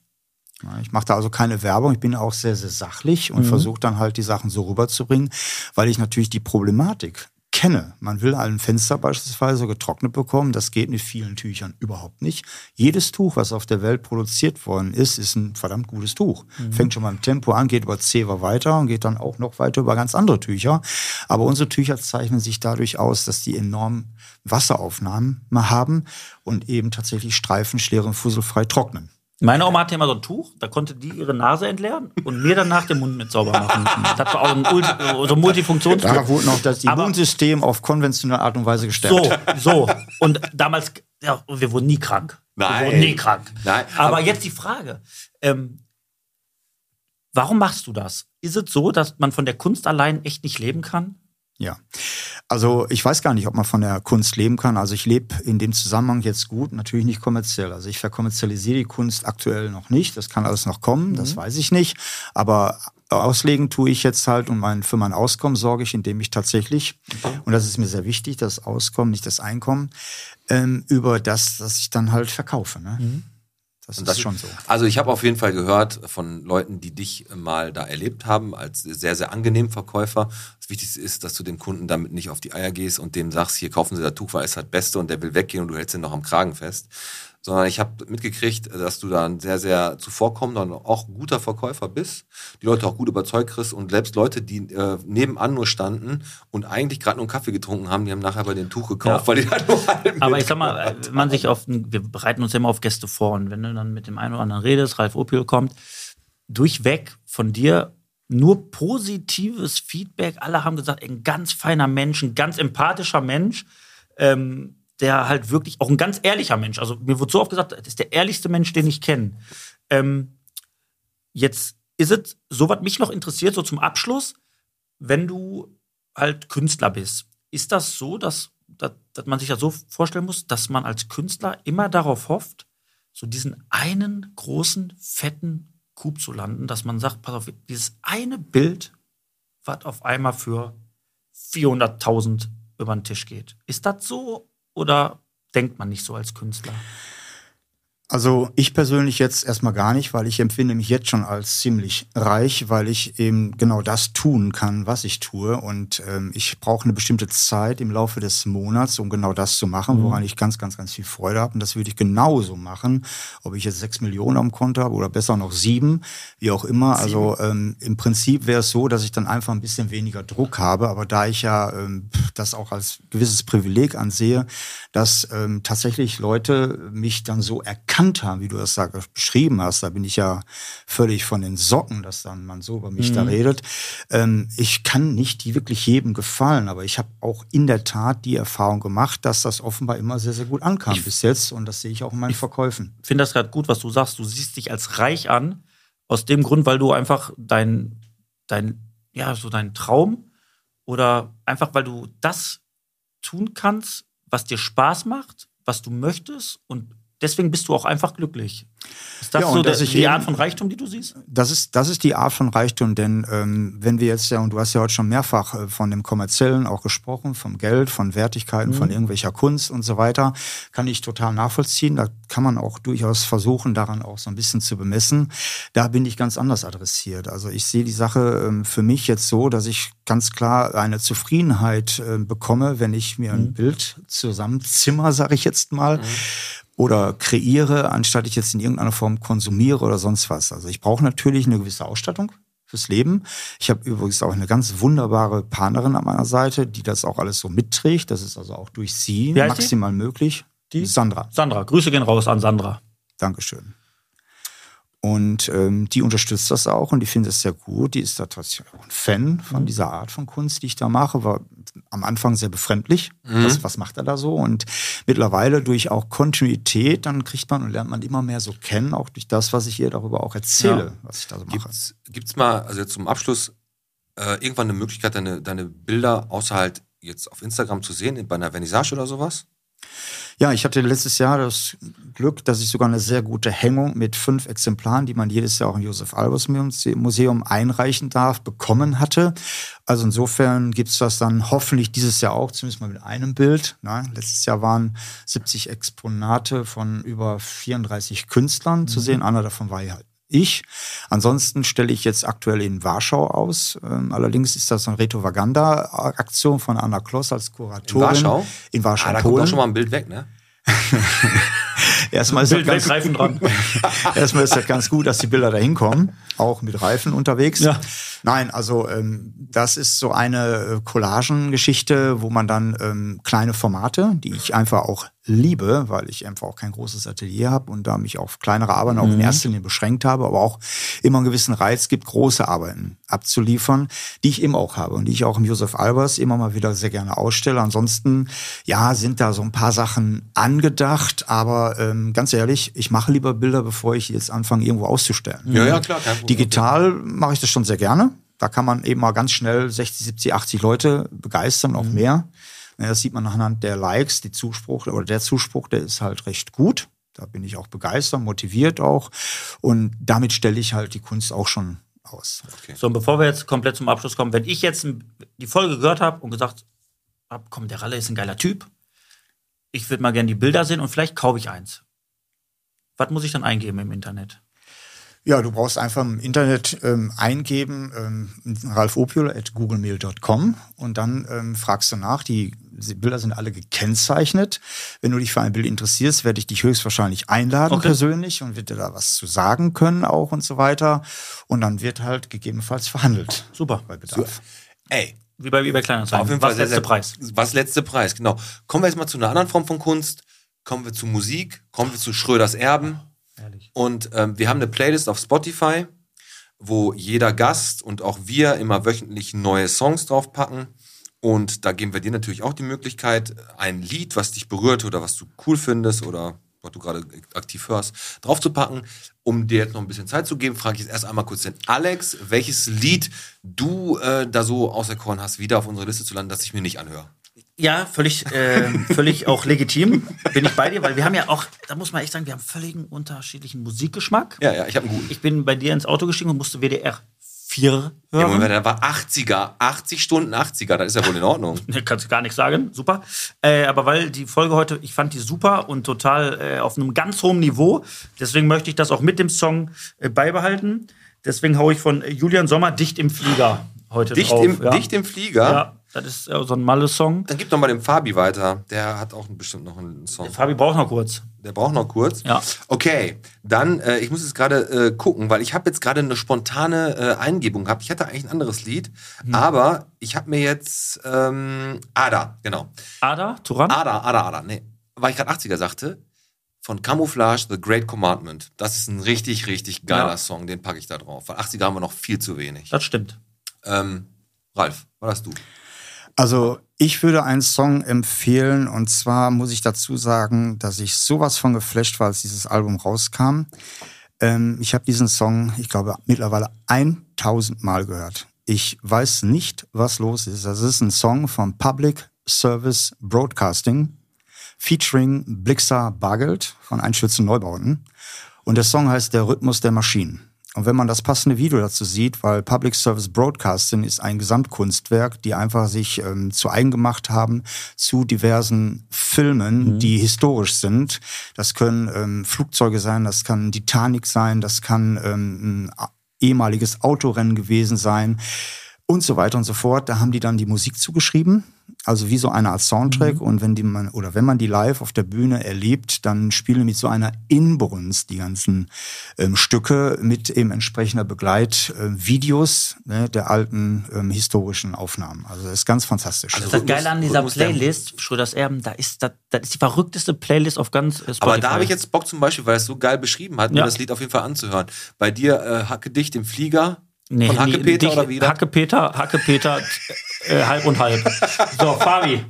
Ich mache da also keine Werbung, ich bin auch sehr, sehr sachlich und versuche dann halt die Sachen so rüberzubringen, weil ich natürlich die Problematik kenne. Man will ein Fenster beispielsweise getrocknet bekommen, das geht mit vielen Tüchern überhaupt nicht. Jedes Tuch, was auf der Welt produziert worden ist, ist ein verdammt gutes Tuch. Fängt schon beim Tempo an, geht über Zewa weiter und geht dann auch noch weiter über ganz andere Tücher. Aber unsere Tücher zeichnen sich dadurch aus, dass die enorm Wasseraufnahmen haben und eben tatsächlich Streifen, schweren, fusselfrei trocknen. Meine Oma hatte immer so ein Tuch, da konnte die ihre Nase entleeren und mir danach den Mund mit sauber machen. Das war auch ein Ulti so ein Multifunktionstuch. Da wurde noch das Aber- Immunsystem auf konventionelle Art und Weise gestärkt. So, so. Und damals, ja, wir wurden nie krank. Nein. Wir wurden nie krank. Nein, Aber, aber- jetzt die Frage. Ähm, warum machst du das? Ist es so, dass man von der Kunst allein echt nicht leben kann? Ja. Also ich weiß gar nicht, ob man von der Kunst leben kann. Also ich lebe in dem Zusammenhang jetzt gut, natürlich nicht kommerziell. Also ich verkommerzialisierre die Kunst aktuell noch nicht. Das kann alles noch kommen, das weiß ich nicht. Aber auslegen tue ich jetzt halt und mein, für mein Auskommen sorge ich, indem ich tatsächlich, und das ist mir sehr wichtig, das Auskommen, nicht das Einkommen, ähm, über das, das ich dann halt verkaufe. Ne? Das ist schon so. Also ich habe auf jeden Fall gehört von Leuten, die dich mal da erlebt haben, als sehr, sehr angenehmen Verkäufer. Das Wichtigste ist, dass du dem Kunden damit nicht auf die Eier gehst und dem sagst, hier kaufen Sie das Tuch, weil es halt Beste und der will weggehen und du hältst ihn noch am Kragen fest. Sondern ich habe mitgekriegt, dass du da ein sehr, sehr zuvorkommender und auch guter Verkäufer bist. Die Leute auch gut überzeugt kriegst und selbst Leute, die äh, nebenan nur standen und eigentlich gerade nur einen Kaffee getrunken haben, die haben nachher bei dem Tuch gekauft, Ja. weil die halt nur einen Aber ich sag mal, man sich auf, wir bereiten uns ja immer auf Gäste vor und wenn du dann mit dem einen oder anderen redest, Ralf Opel kommt, durchweg von dir nur positives Feedback. Alle haben gesagt, ein ganz feiner Mensch, ein ganz empathischer Mensch, ähm, der halt wirklich auch ein ganz ehrlicher Mensch. Also mir wurde so oft gesagt, das ist der ehrlichste Mensch, den ich kenne. Ähm, jetzt ist es, so was mich noch interessiert, so zum Abschluss, wenn du halt Künstler bist, ist das so, dass, dass, dass man sich ja so vorstellen muss, dass man als Künstler immer darauf hofft, so diesen einen großen, fetten Coup zu landen, dass man sagt, pass auf, dieses eine Bild, was auf einmal für 400.000 über den Tisch geht. Ist das so oder denkt man nicht so als Künstler? Also ich persönlich jetzt erstmal gar nicht, weil ich empfinde mich jetzt schon als ziemlich reich, weil ich eben genau das tun kann, was ich tue. Und ähm, ich brauche eine bestimmte Zeit im Laufe des Monats, um genau das zu machen, woran ich ganz, ganz, ganz viel Freude habe. Und das würde ich genauso machen, ob ich jetzt sechs Millionen am Konto habe oder besser noch sieben, wie auch immer. Also ähm, im Prinzip wäre es so, dass ich dann einfach ein bisschen weniger Druck habe. Aber da ich ja ähm, das auch als gewisses Privileg ansehe, dass ähm, tatsächlich Leute mich dann so erkannt haben, wie du das da beschrieben hast. Da bin ich ja völlig von den Socken, dass dann man so über mich da redet. Ähm, ich kann nicht die wirklich jedem gefallen, aber ich habe auch in der Tat die Erfahrung gemacht, dass das offenbar immer sehr, sehr gut ankam bis jetzt. Und das sehe ich auch in meinen Verkäufen. Ich finde das gerade gut, was du sagst. Du siehst dich als reich an, aus dem Grund, weil du einfach dein, dein, ja, so dein Traum oder einfach, weil du das tun kannst, was dir Spaß macht, was du möchtest und deswegen bist du auch einfach glücklich. Ist das Ja, so ich die eben- Art von Reichtum, die du siehst? Das ist, das ist die Art von Reichtum, denn ähm, wenn wir jetzt ja, und du hast ja heute schon mehrfach äh, von dem Kommerziellen auch gesprochen, vom Geld, von Wertigkeiten, von irgendwelcher Kunst und so weiter, kann ich total nachvollziehen. Da kann man auch durchaus versuchen, daran auch so ein bisschen zu bemessen. Da bin ich ganz anders adressiert. Also ich sehe die Sache ähm, für mich jetzt so, dass ich ganz klar eine Zufriedenheit äh, bekomme, wenn ich mir ein Bild zusammenzimmer, sage ich jetzt mal oder kreiere, anstatt ich jetzt in irgendeiner Form konsumiere oder sonst was. Also ich brauche natürlich eine gewisse Ausstattung fürs Leben. Ich habe übrigens auch eine ganz wunderbare Partnerin an meiner Seite, die das auch alles so mitträgt. Das ist also auch durch sie heißt die? maximal möglich. Die Sandra. Sandra, Grüße gehen raus an Sandra. Dankeschön. Und ähm, die unterstützt das auch und die findet es sehr gut. Die ist da tatsächlich auch ein Fan von dieser Art von Kunst, die ich da mache. War am Anfang sehr befremdlich. Was, was macht er da so? Und mittlerweile durch auch Kontinuität, dann kriegt man und lernt man immer mehr so kennen, auch durch das, was ich ihr darüber auch erzähle, Ja. was ich da so mache. Gibt's, gibt's mal, also jetzt zum Abschluss, äh, irgendwann eine Möglichkeit, deine, deine Bilder außer halt jetzt auf Instagram zu sehen, bei einer Vernissage oder sowas? Ja, ich hatte letztes Jahr das Glück, dass ich sogar eine sehr gute Hängung mit fünf Exemplaren, die man jedes Jahr auch im Josef Albers Museum einreichen darf, bekommen hatte. Also insofern gibt's das dann hoffentlich dieses Jahr auch, zumindest mal mit einem Bild. Na, letztes Jahr waren 70 Exponate von über 34 Künstlern zu sehen. Einer davon war ja halt ich. Ansonsten stelle ich jetzt aktuell in Warschau aus. Ähm, allerdings ist das eine Retrovaganda-Aktion von Anna Kloss als Kuratorin. In Warschau? In Warschau, Ah, da kommt Polen. auch schon mal ein Bild weg, ne? Erstmal ist das Bild ganz, weg, Reifen dran. Erstmal ist das ganz gut, dass die Bilder da hinkommen, auch mit Reifen unterwegs. Ja. Nein, also ähm, das ist so eine äh, Collagengeschichte, wo man dann ähm, kleine Formate, die ich einfach auch liebe, weil ich einfach auch kein großes Atelier habe und da mich auf kleinere Arbeiten auch in erster Linie beschränkt habe, aber auch immer einen gewissen Reiz gibt, große Arbeiten abzuliefern, die ich eben auch habe und die ich auch im Josef Albers immer mal wieder sehr gerne ausstelle. Ansonsten, ja, sind da so ein paar Sachen angedacht, aber ähm, ganz ehrlich, ich mache lieber Bilder, bevor ich jetzt anfange, irgendwo auszustellen. Ja, ja, klar. Digital mache ich das schon sehr gerne. Da kann man eben mal ganz schnell 60, 70, 80 Leute begeistern, auch mehr. Ja, Das sieht man anhand der Likes, die Zuspruch oder der Zuspruch, der ist halt recht gut. Da bin ich auch begeistert, motiviert auch. Und damit stelle ich halt die Kunst auch schon aus. So, und bevor wir jetzt komplett zum Abschluss kommen, wenn ich jetzt die Folge gehört habe und gesagt habe, komm, der Ralle ist ein geiler Typ, ich würde mal gerne die Bilder sehen und vielleicht kaufe ich eins. Was muss ich dann eingeben im Internet? Ja, du brauchst einfach im Internet ähm, eingeben, ähm, ralfopiol.googlemail.com und dann ähm, fragst du nach. Die Bilder sind alle gekennzeichnet. Wenn du dich für ein Bild interessierst, werde ich dich höchstwahrscheinlich einladen Okay. persönlich und wird dir da was zu sagen können auch und so weiter. Und dann wird halt gegebenenfalls verhandelt Super. bei Bedarf. Ey, Wie bei eBay Kleinanzeigen. auf jeden Fall Was sehr, letzte sehr, Preis? Was letzte Preis, genau. Kommen wir jetzt mal zu einer anderen Form von Kunst. Kommen wir zu Musik. Kommen wir zu Schröders Erben. Ehrlich. Und ähm, wir haben eine Playlist auf Spotify, wo jeder Gast und auch wir immer wöchentlich neue Songs draufpacken. Und da geben wir dir natürlich auch die Möglichkeit, ein Lied, was dich berührt oder was du cool findest oder was du gerade aktiv hörst, draufzupacken. Um dir jetzt noch ein bisschen Zeit zu geben, frage ich jetzt erst einmal kurz den Alex, welches Lied du äh, da so auserkoren hast, wieder auf unsere Liste zu landen, das ich mir nicht anhöre. Ja, völlig, äh, völlig auch legitim. Bin ich bei dir, weil wir haben ja auch, da muss man echt sagen, wir haben völligen unterschiedlichen Musikgeschmack. Ja, ja, ich habe einen guten. Ich bin bei dir ins Auto gestiegen und musste WDR 4 Ja, hören. Moment, der war 80er, 80 Stunden 80er, das ist ja wohl in Ordnung. Ne, kannst du gar nichts sagen, super. Äh, aber weil die Folge heute, ich fand die super und total äh, auf einem ganz hohen Niveau. Deswegen möchte ich das auch mit dem Song äh, beibehalten. Deswegen haue ich von äh, Julian Sommer Dicht im Flieger heute Dicht, drauf. im, ja. dicht im Flieger. Ja, das ist äh, so ein Malle-Song. Dann gib doch mal dem Fabi weiter. Der hat auch bestimmt noch einen Song. Fabi braucht noch kurz. Der braucht noch kurz. Ja. Okay, dann, äh, ich muss jetzt gerade äh, gucken, weil ich habe jetzt gerade eine spontane äh, Eingebung gehabt. Ich hatte eigentlich ein anderes Lied, Hm. aber ich habe mir jetzt ähm, Ada, genau. Ada, Turan? Ada, Ada, Ada. Nee, weil ich gerade 80er sagte, von Camouflage, The Great Commandment. Das ist ein richtig, richtig geiler Ja. Song. Den packe ich da drauf. Weil 80er haben wir noch viel zu wenig. Das stimmt. Ähm, Ralf, was hast du? Also ich würde einen Song empfehlen und zwar muss ich dazu sagen, dass ich sowas von geflasht war, als dieses Album rauskam. Ähm, ich habe diesen Song, ich glaube, mittlerweile 1000 Mal gehört. Ich weiß nicht, was los ist. Das ist ein Song von Public Service Broadcasting featuring Blixer Bargeld von Einschützen Neubauten. Und der Song heißt Der Rhythmus der Maschinen. Und wenn man das passende Video dazu sieht, weil Public Service Broadcasting ist ein Gesamtkunstwerk, die einfach sich ähm, zu eigen gemacht haben zu diversen Filmen, die historisch sind. Das können ähm, Flugzeuge sein, das kann Titanic sein, das kann ähm, ein ehemaliges Autorennen gewesen sein und so weiter und so fort. Da haben die dann die Musik zugeschrieben, also wie so eine Art Soundtrack. Und wenn die man oder wenn man die live auf der Bühne erlebt, dann spielen mit so einer Inbrunst die ganzen ähm, Stücke mit eben entsprechender Begleitvideos ne, der alten ähm, historischen Aufnahmen. Also das ist ganz fantastisch. Also Das Rhythmus- Geile an dieser Playlist, Schröders Erben, da ist, das, das ist die verrückteste Playlist auf ganz äh, Spotify. Aber da habe ich jetzt Bock zum Beispiel, weil es so geil beschrieben hat, mir Ja. das Lied auf jeden Fall anzuhören. Bei dir äh, Hacke dicht im Flieger Nee, von Hacke nee, Peter dich- oder wieder? Hacke Peter, Hacke Peter, äh, halb und halb. So, Fabi.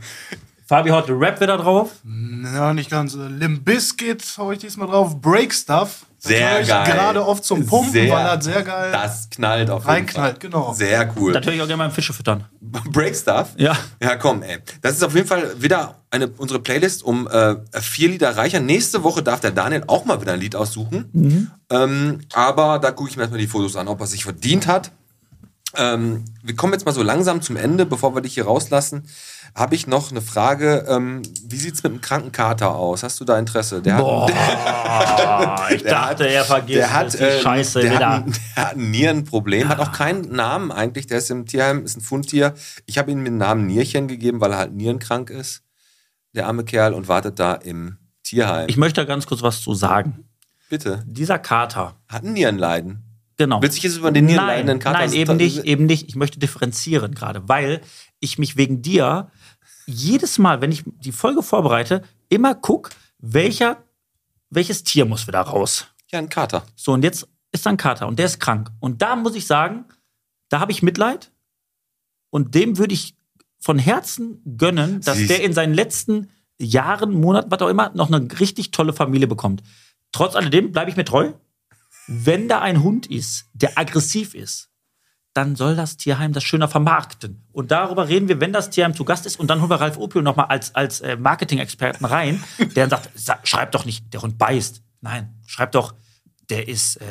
Fabi haut Rap wieder drauf. Ja, nicht ganz. Äh, Limp Bizkit hau ich diesmal drauf. Break Stuff. Das Sehr ich geil. Gerade oft zum Pumpen, Sehr- weil das sehr geil. Das knallt auf jeden Reinknallt, Fall. genau. Sehr cool. Das höre ich auch gerne beim Fische füttern. Break Stuff? Ja. Ja, komm, ey. Das ist auf jeden Fall wieder eine, unsere Playlist um äh, vier Lieder reicher. Nächste Woche darf der Daniel auch mal wieder ein Lied aussuchen. Ähm, aber da gucke ich mir erstmal die Fotos an, ob er sich verdient hat. Ähm, wir kommen jetzt mal so langsam zum Ende, bevor wir dich hier rauslassen. Habe ich noch eine Frage. Ähm, wie sieht's mit einem kranken Kater aus? Hast du da Interesse? Der Boah, hat, ich dachte, er vergisst der hat, es, die äh, Scheiße der wieder. Hat, der hat ein Nierenproblem, hat auch keinen Namen eigentlich. Der ist im Tierheim, ist ein Fundtier. Ich habe ihm den Namen Nierchen gegeben, weil er halt nierenkrank ist. Der arme Kerl und wartet da im Tierheim. Ich möchte da ganz kurz was zu sagen. Bitte. Dieser Kater, Hat ein Nierenleiden. Genau. Willst du jetzt über den nein, nierenleidenden Kater nein, eben nicht, eben nicht. Ich möchte differenzieren gerade, weil ich mich wegen dir jedes Mal, wenn ich die Folge vorbereite, immer guck, welcher, welches Tier muss wieder raus. Ja, ein Kater. So, und jetzt ist da ein Kater und der ist krank. Und da muss ich sagen, da habe ich Mitleid und dem würde ich von Herzen gönnen, dass Siehst- der in seinen letzten Jahren, Monaten, was auch immer, noch eine richtig tolle Familie bekommt. Trotz alledem bleibe ich mir treu. Wenn da ein Hund ist, der aggressiv ist, dann soll das Tierheim das schöner vermarkten. Und darüber reden wir, wenn das Tierheim zu Gast ist. Und dann holen wir Ralf Opio nochmal als, als äh, Marketing-Experten rein, der dann sagt, sa- schreib doch nicht, der Hund beißt. Nein, schreib doch, der ist, äh,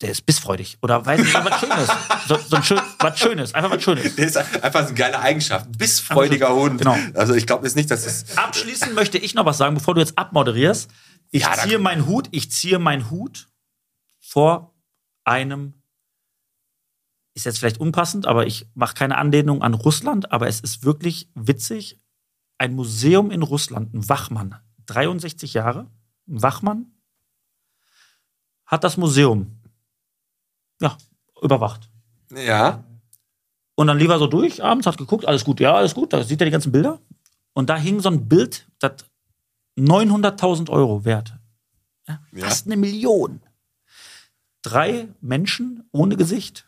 der ist bissfreudig. Oder weiß nicht, was Schönes. So, so ein schön, was Schönes, einfach was Schönes. Der ist einfach eine geile Eigenschaft. Bissfreudiger Hund. Genau. Also ich glaube jetzt nicht, dass es. Abschließend möchte ich noch was sagen, bevor du jetzt abmoderierst. Ich Ja, ziehe meinen Hut, ich ziehe meinen Hut vor einem, ist jetzt vielleicht unpassend, aber ich mache keine Anlehnung an Russland, aber es ist wirklich witzig. Ein Museum in Russland, ein Wachmann, 63 Jahre, ein Wachmann, hat das Museum, ja, überwacht. Ja. Und dann lief er so durch, abends hat geguckt, alles gut, ja, alles gut, da sieht er die ganzen Bilder. Und da hing so ein Bild, das 900.000 Euro wert. Ja, Ja. Fast eine Million. Drei Menschen ohne Gesicht.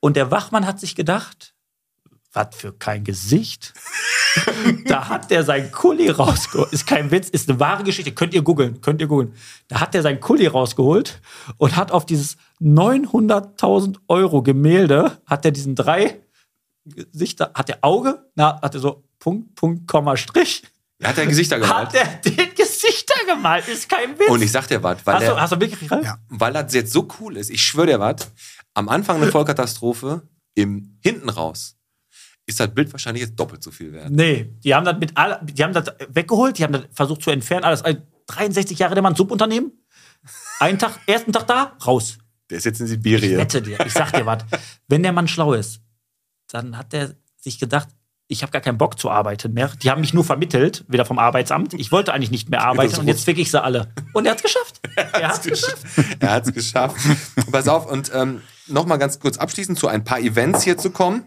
Und der Wachmann hat sich gedacht, was für kein Gesicht. da hat der sein Kuli rausgeholt. Ist kein Witz, ist eine wahre Geschichte. Könnt ihr googeln, könnt ihr googeln. Da hat der sein Kuli rausgeholt und hat auf dieses 900.000 Euro Gemälde, hat er diesen drei Gesichter, hat der Auge, na, hat er so Punkt, Punkt, Komma, Strich. Er hat ja Gesichter gemalt. Hat er den gemalt, ist kein Witz. Und ich sag dir was, weil, hast, du, der, hast du wirklich Ralf? Ja. weil das jetzt so cool ist. Ich schwöre dir was. Am Anfang eine Vollkatastrophe, im hinten raus ist das Bild wahrscheinlich jetzt doppelt so viel wert. Nee, die haben das mit all, die haben das weggeholt, die haben das versucht zu entfernen, alles. Also 63 Jahre der Mann Subunternehmen. Einen Tag, ersten Tag da, raus. Der ist jetzt in Ich Sibirien. wette dir, ich sag dir was. Wenn der Mann schlau ist, dann hat er sich gedacht, ich habe gar keinen Bock zu arbeiten mehr. Die haben mich nur vermittelt, wieder vom Arbeitsamt. Ich wollte eigentlich nicht mehr arbeiten und jetzt fick ich sie alle. Und er hat's geschafft. Er hat's geschafft. er hat es geschafft. Pass auf, und ähm, nochmal ganz kurz abschließend zu ein paar Events hier zu kommen.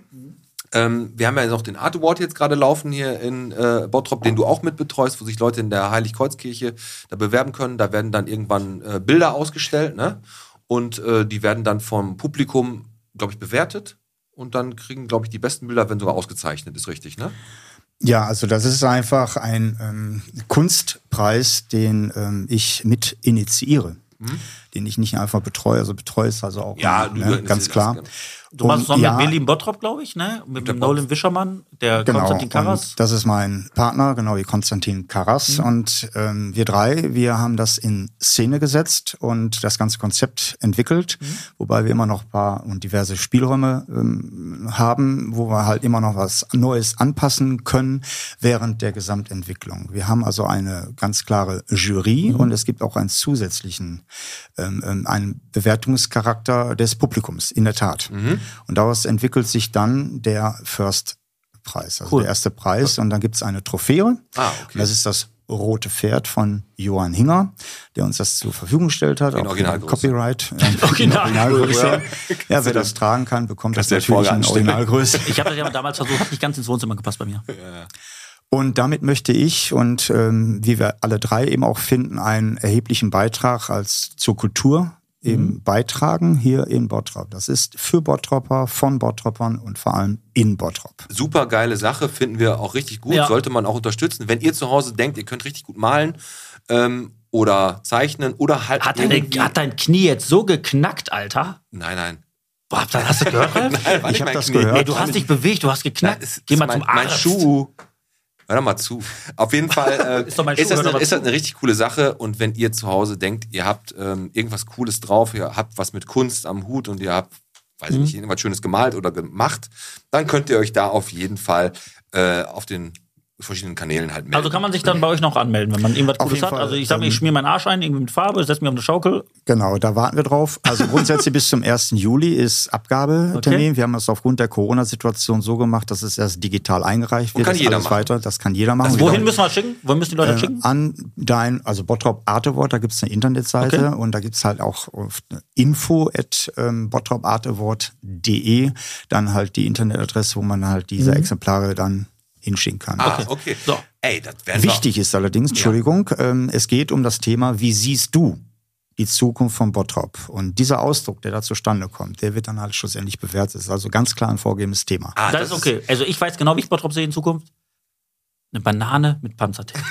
Ähm, wir haben ja noch den Art Award jetzt gerade laufen hier in äh, Bottrop, den du auch mit betreust, wo sich Leute in der Heiligkreuzkirche da bewerben können. Da werden dann irgendwann äh, Bilder ausgestellt, ne? Und äh, die werden dann vom Publikum, glaube ich, bewertet. Und dann kriegen, glaube ich, die besten Bilder werden sogar ausgezeichnet, ist richtig, ne? Ja, also das ist einfach ein ähm, Kunstpreis, den ähm, ich mit initiiere. Den ich nicht einfach betreue, also betreue ist also auch. Ja, ein, ne, ganz klar. Du machst es noch Und mit ja, Berlin Bottrop, glaube ich, ne? Mit dem. Nolan Wischermann, der Genau, Konstantin Karas. und das ist mein Partner, genau wie Konstantin Karas. Und ähm, wir drei, wir haben das in Szene gesetzt und das ganze Konzept entwickelt, wobei wir immer noch ein paar und diverse Spielräume ähm, haben, wo wir halt immer noch was Neues anpassen können während der Gesamtentwicklung. Wir haben also eine ganz klare Jury und es gibt auch einen zusätzlichen ähm, ähm, einen Bewertungscharakter des Publikums, in der Tat. Und daraus entwickelt sich dann der First Preis, also Cool. der erste Preis. Und dann gibt's eine Trophäe. Ah, okay. Und das ist das rote Pferd von Johann Hinger, der uns das zur Verfügung gestellt hat. In auch Originalgröße. Copyright. äh, Original- Originalgröße. Ja, wer das tragen kann, bekommt das dir natürlich in. Originalgröße. Ich habe das ja damals versucht, hat nicht ganz ins Wohnzimmer gepasst bei mir. Und damit möchte ich und ähm, wie wir alle drei eben auch finden, einen erheblichen Beitrag als zur Kultur eben beitragen hier in Bottrop. Das ist für Bottropper, von Bottropern und vor allem in Bottrop. super geile Sache, finden wir auch richtig gut, Ja. sollte man auch unterstützen. Wenn ihr zu Hause denkt, ihr könnt richtig gut malen ähm, oder zeichnen oder halt Hat, deine, irgendwie- hat dein Knie jetzt so geknackt, Alter? Nein, nein. Boah, hast du gehört? Nein, Ich nicht hab mein das Knie. gehört. Nee, du hast dich bewegt, du hast Nein, geknackt. Geh ist mal mein, zum Arzt. mein Schuh. Hör doch mal zu. Auf jeden Fall äh, Ist Schuh, ist, das eine, ist das eine richtig coole Sache. Und wenn ihr zu Hause denkt, ihr habt ähm, irgendwas Cooles drauf, ihr habt was mit Kunst am Hut und ihr habt weiß ich nicht, irgendwas Schönes gemalt oder gemacht, dann könnt ihr euch da auf jeden Fall äh, auf den verschiedenen Kanälen halt melden. Also kann man sich dann bei euch noch anmelden, wenn man irgendwas jeden hat. Fall, Also ich sag mir, ich schmier meinen Arsch ein, irgendwie mit Farbe, setze mich auf eine Schaukel. Genau, da warten wir drauf. Also grundsätzlich bis zum 1. Juli ist Abgabetermin. Okay. Wir haben das aufgrund der Corona-Situation so gemacht, dass es erst digital eingereicht Und wird. kann das jeder machen. weiter. Das kann jeder machen. Wohin Wir- müssen wir das schicken? Wohin müssen die Leute das äh, schicken? an dein, also Bottrop Artewort, da gibt's eine Internetseite Okay. und da gibt's halt auch auf info at ähm, bottropartewort.de dann halt die Internetadresse, wo man halt diese Mhm. Exemplare dann hinschicken kann. ah, okay. So. Ey, das Wichtig ist allerdings, Entschuldigung, ähm, es geht um das Thema, wie siehst du die Zukunft von Bottrop? Und dieser Ausdruck, der da zustande kommt, der wird dann halt schlussendlich bewertet. Das ist also ganz klar ein vorgegebenes Thema. Ah, das, ist okay. Also ich weiß genau, wie ich Bottrop sehe in Zukunft. Eine Banane mit Panzertape.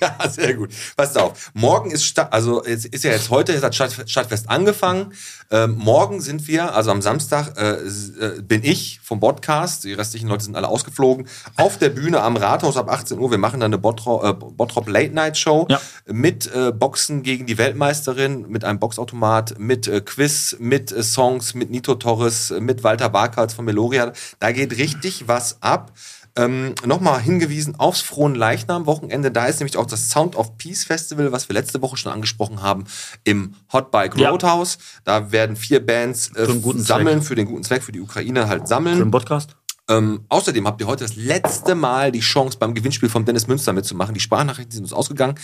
Ja, sehr gut. Pass auf. Morgen ist Stadt, also es ist ja jetzt heute, jetzt hat Stadt, Stadtfest angefangen. Ähm, morgen sind wir, also am Samstag äh, äh, bin ich vom Podcast, die restlichen Leute sind alle ausgeflogen, auf der Bühne am Rathaus ab 18 Uhr. Wir machen dann eine Bottrop, äh, Bottrop Late Night Show Ja. mit äh, Boxen gegen die Weltmeisterin, mit einem Boxautomat, mit äh, Quiz, mit äh, Songs, mit Nito Torres, mit Walter Barkals von Meloria. Da geht richtig was ab. Ähm, Nochmal hingewiesen aufs Frohen Leichnam Wochenende. Da ist nämlich auch das Sound of Peace Festival, was wir letzte Woche schon angesprochen haben, im Hot Bike Ja. Roadhouse. Da werden vier Bands äh, Für sammeln, Zweck. für den guten Zweck, für die Ukraine halt Für sammeln. den Podcast. Ähm, außerdem habt ihr heute das letzte Mal die Chance beim Gewinnspiel von Dennis Münster mitzumachen. Die Sprachnachrichten sind uns ausgegangen.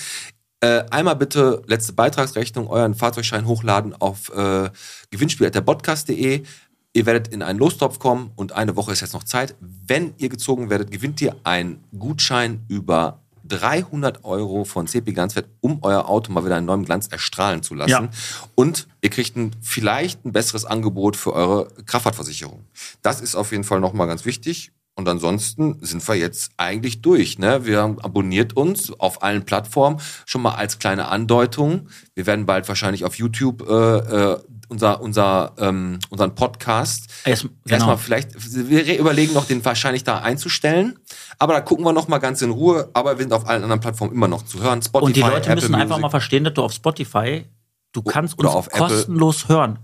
Äh, einmal bitte letzte Beitragsrechnung, euren Fahrzeugschein hochladen auf äh, gewinnspiel.derpodcast.de. Ihr werdet in einen Lostopf kommen und eine Woche ist jetzt noch Zeit. Wenn ihr gezogen werdet, gewinnt ihr einen Gutschein über 300 Euro von CP Glanzwert, um euer Auto mal wieder in neuem Glanz erstrahlen zu lassen. Ja. Und ihr kriegt ein, vielleicht ein besseres Angebot für eure Kraftfahrtversicherung. Das ist auf jeden Fall nochmal ganz wichtig. Und ansonsten sind wir jetzt eigentlich durch. Ne? Wir haben abonniert uns auf allen Plattformen schon mal als kleine Andeutung. Wir werden bald wahrscheinlich auf YouTube äh, äh, unser, unser, ähm, unseren Podcast Erst- genau. erstmal vielleicht, wir überlegen noch, den wahrscheinlich da einzustellen. Aber da gucken wir noch mal ganz in Ruhe. Aber wir sind auf allen anderen Plattformen immer noch zu hören. Spotify, Und die Leute Apple müssen einfach Music. mal verstehen, dass du auf Spotify, du kannst oder uns auf Apple. kostenlos hören.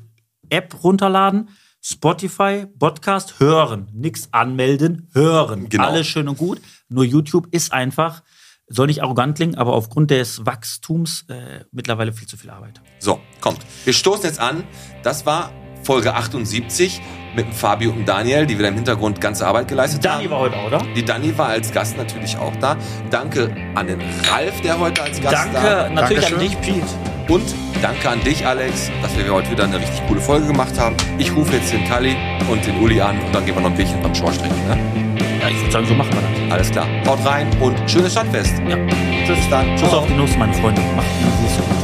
App runterladen, Spotify, Podcast hören. Nix anmelden, hören. Genau. Alles schön und gut. Nur YouTube ist einfach, soll nicht arrogant klingen, aber aufgrund des Wachstums äh, mittlerweile viel zu viel Arbeit. So, kommt. Wir stoßen jetzt an. Das war Folge 78 mit dem Fabio und Daniel, die wieder im Hintergrund ganze Arbeit geleistet Dani haben. war heute auch da. Die Dani war als Gast natürlich auch da. Danke an den Ralf, der heute als Gast Danke da natürlich an Dankeschön. dich, Pete. Und danke an dich, Alex, dass wir heute wieder eine richtig coole Folge gemacht haben. Ich rufe jetzt den Kali und den Uli an und dann gehen wir noch ein Bierchen beim Schorsch trinken. Ne? Ja, ich würde sagen, so machen wir das. Alles klar. Haut rein und schönes Stadtfest. Ja. Tschüss dann. Tschüss auf die Nuss, meine Freunde. Macht es gut.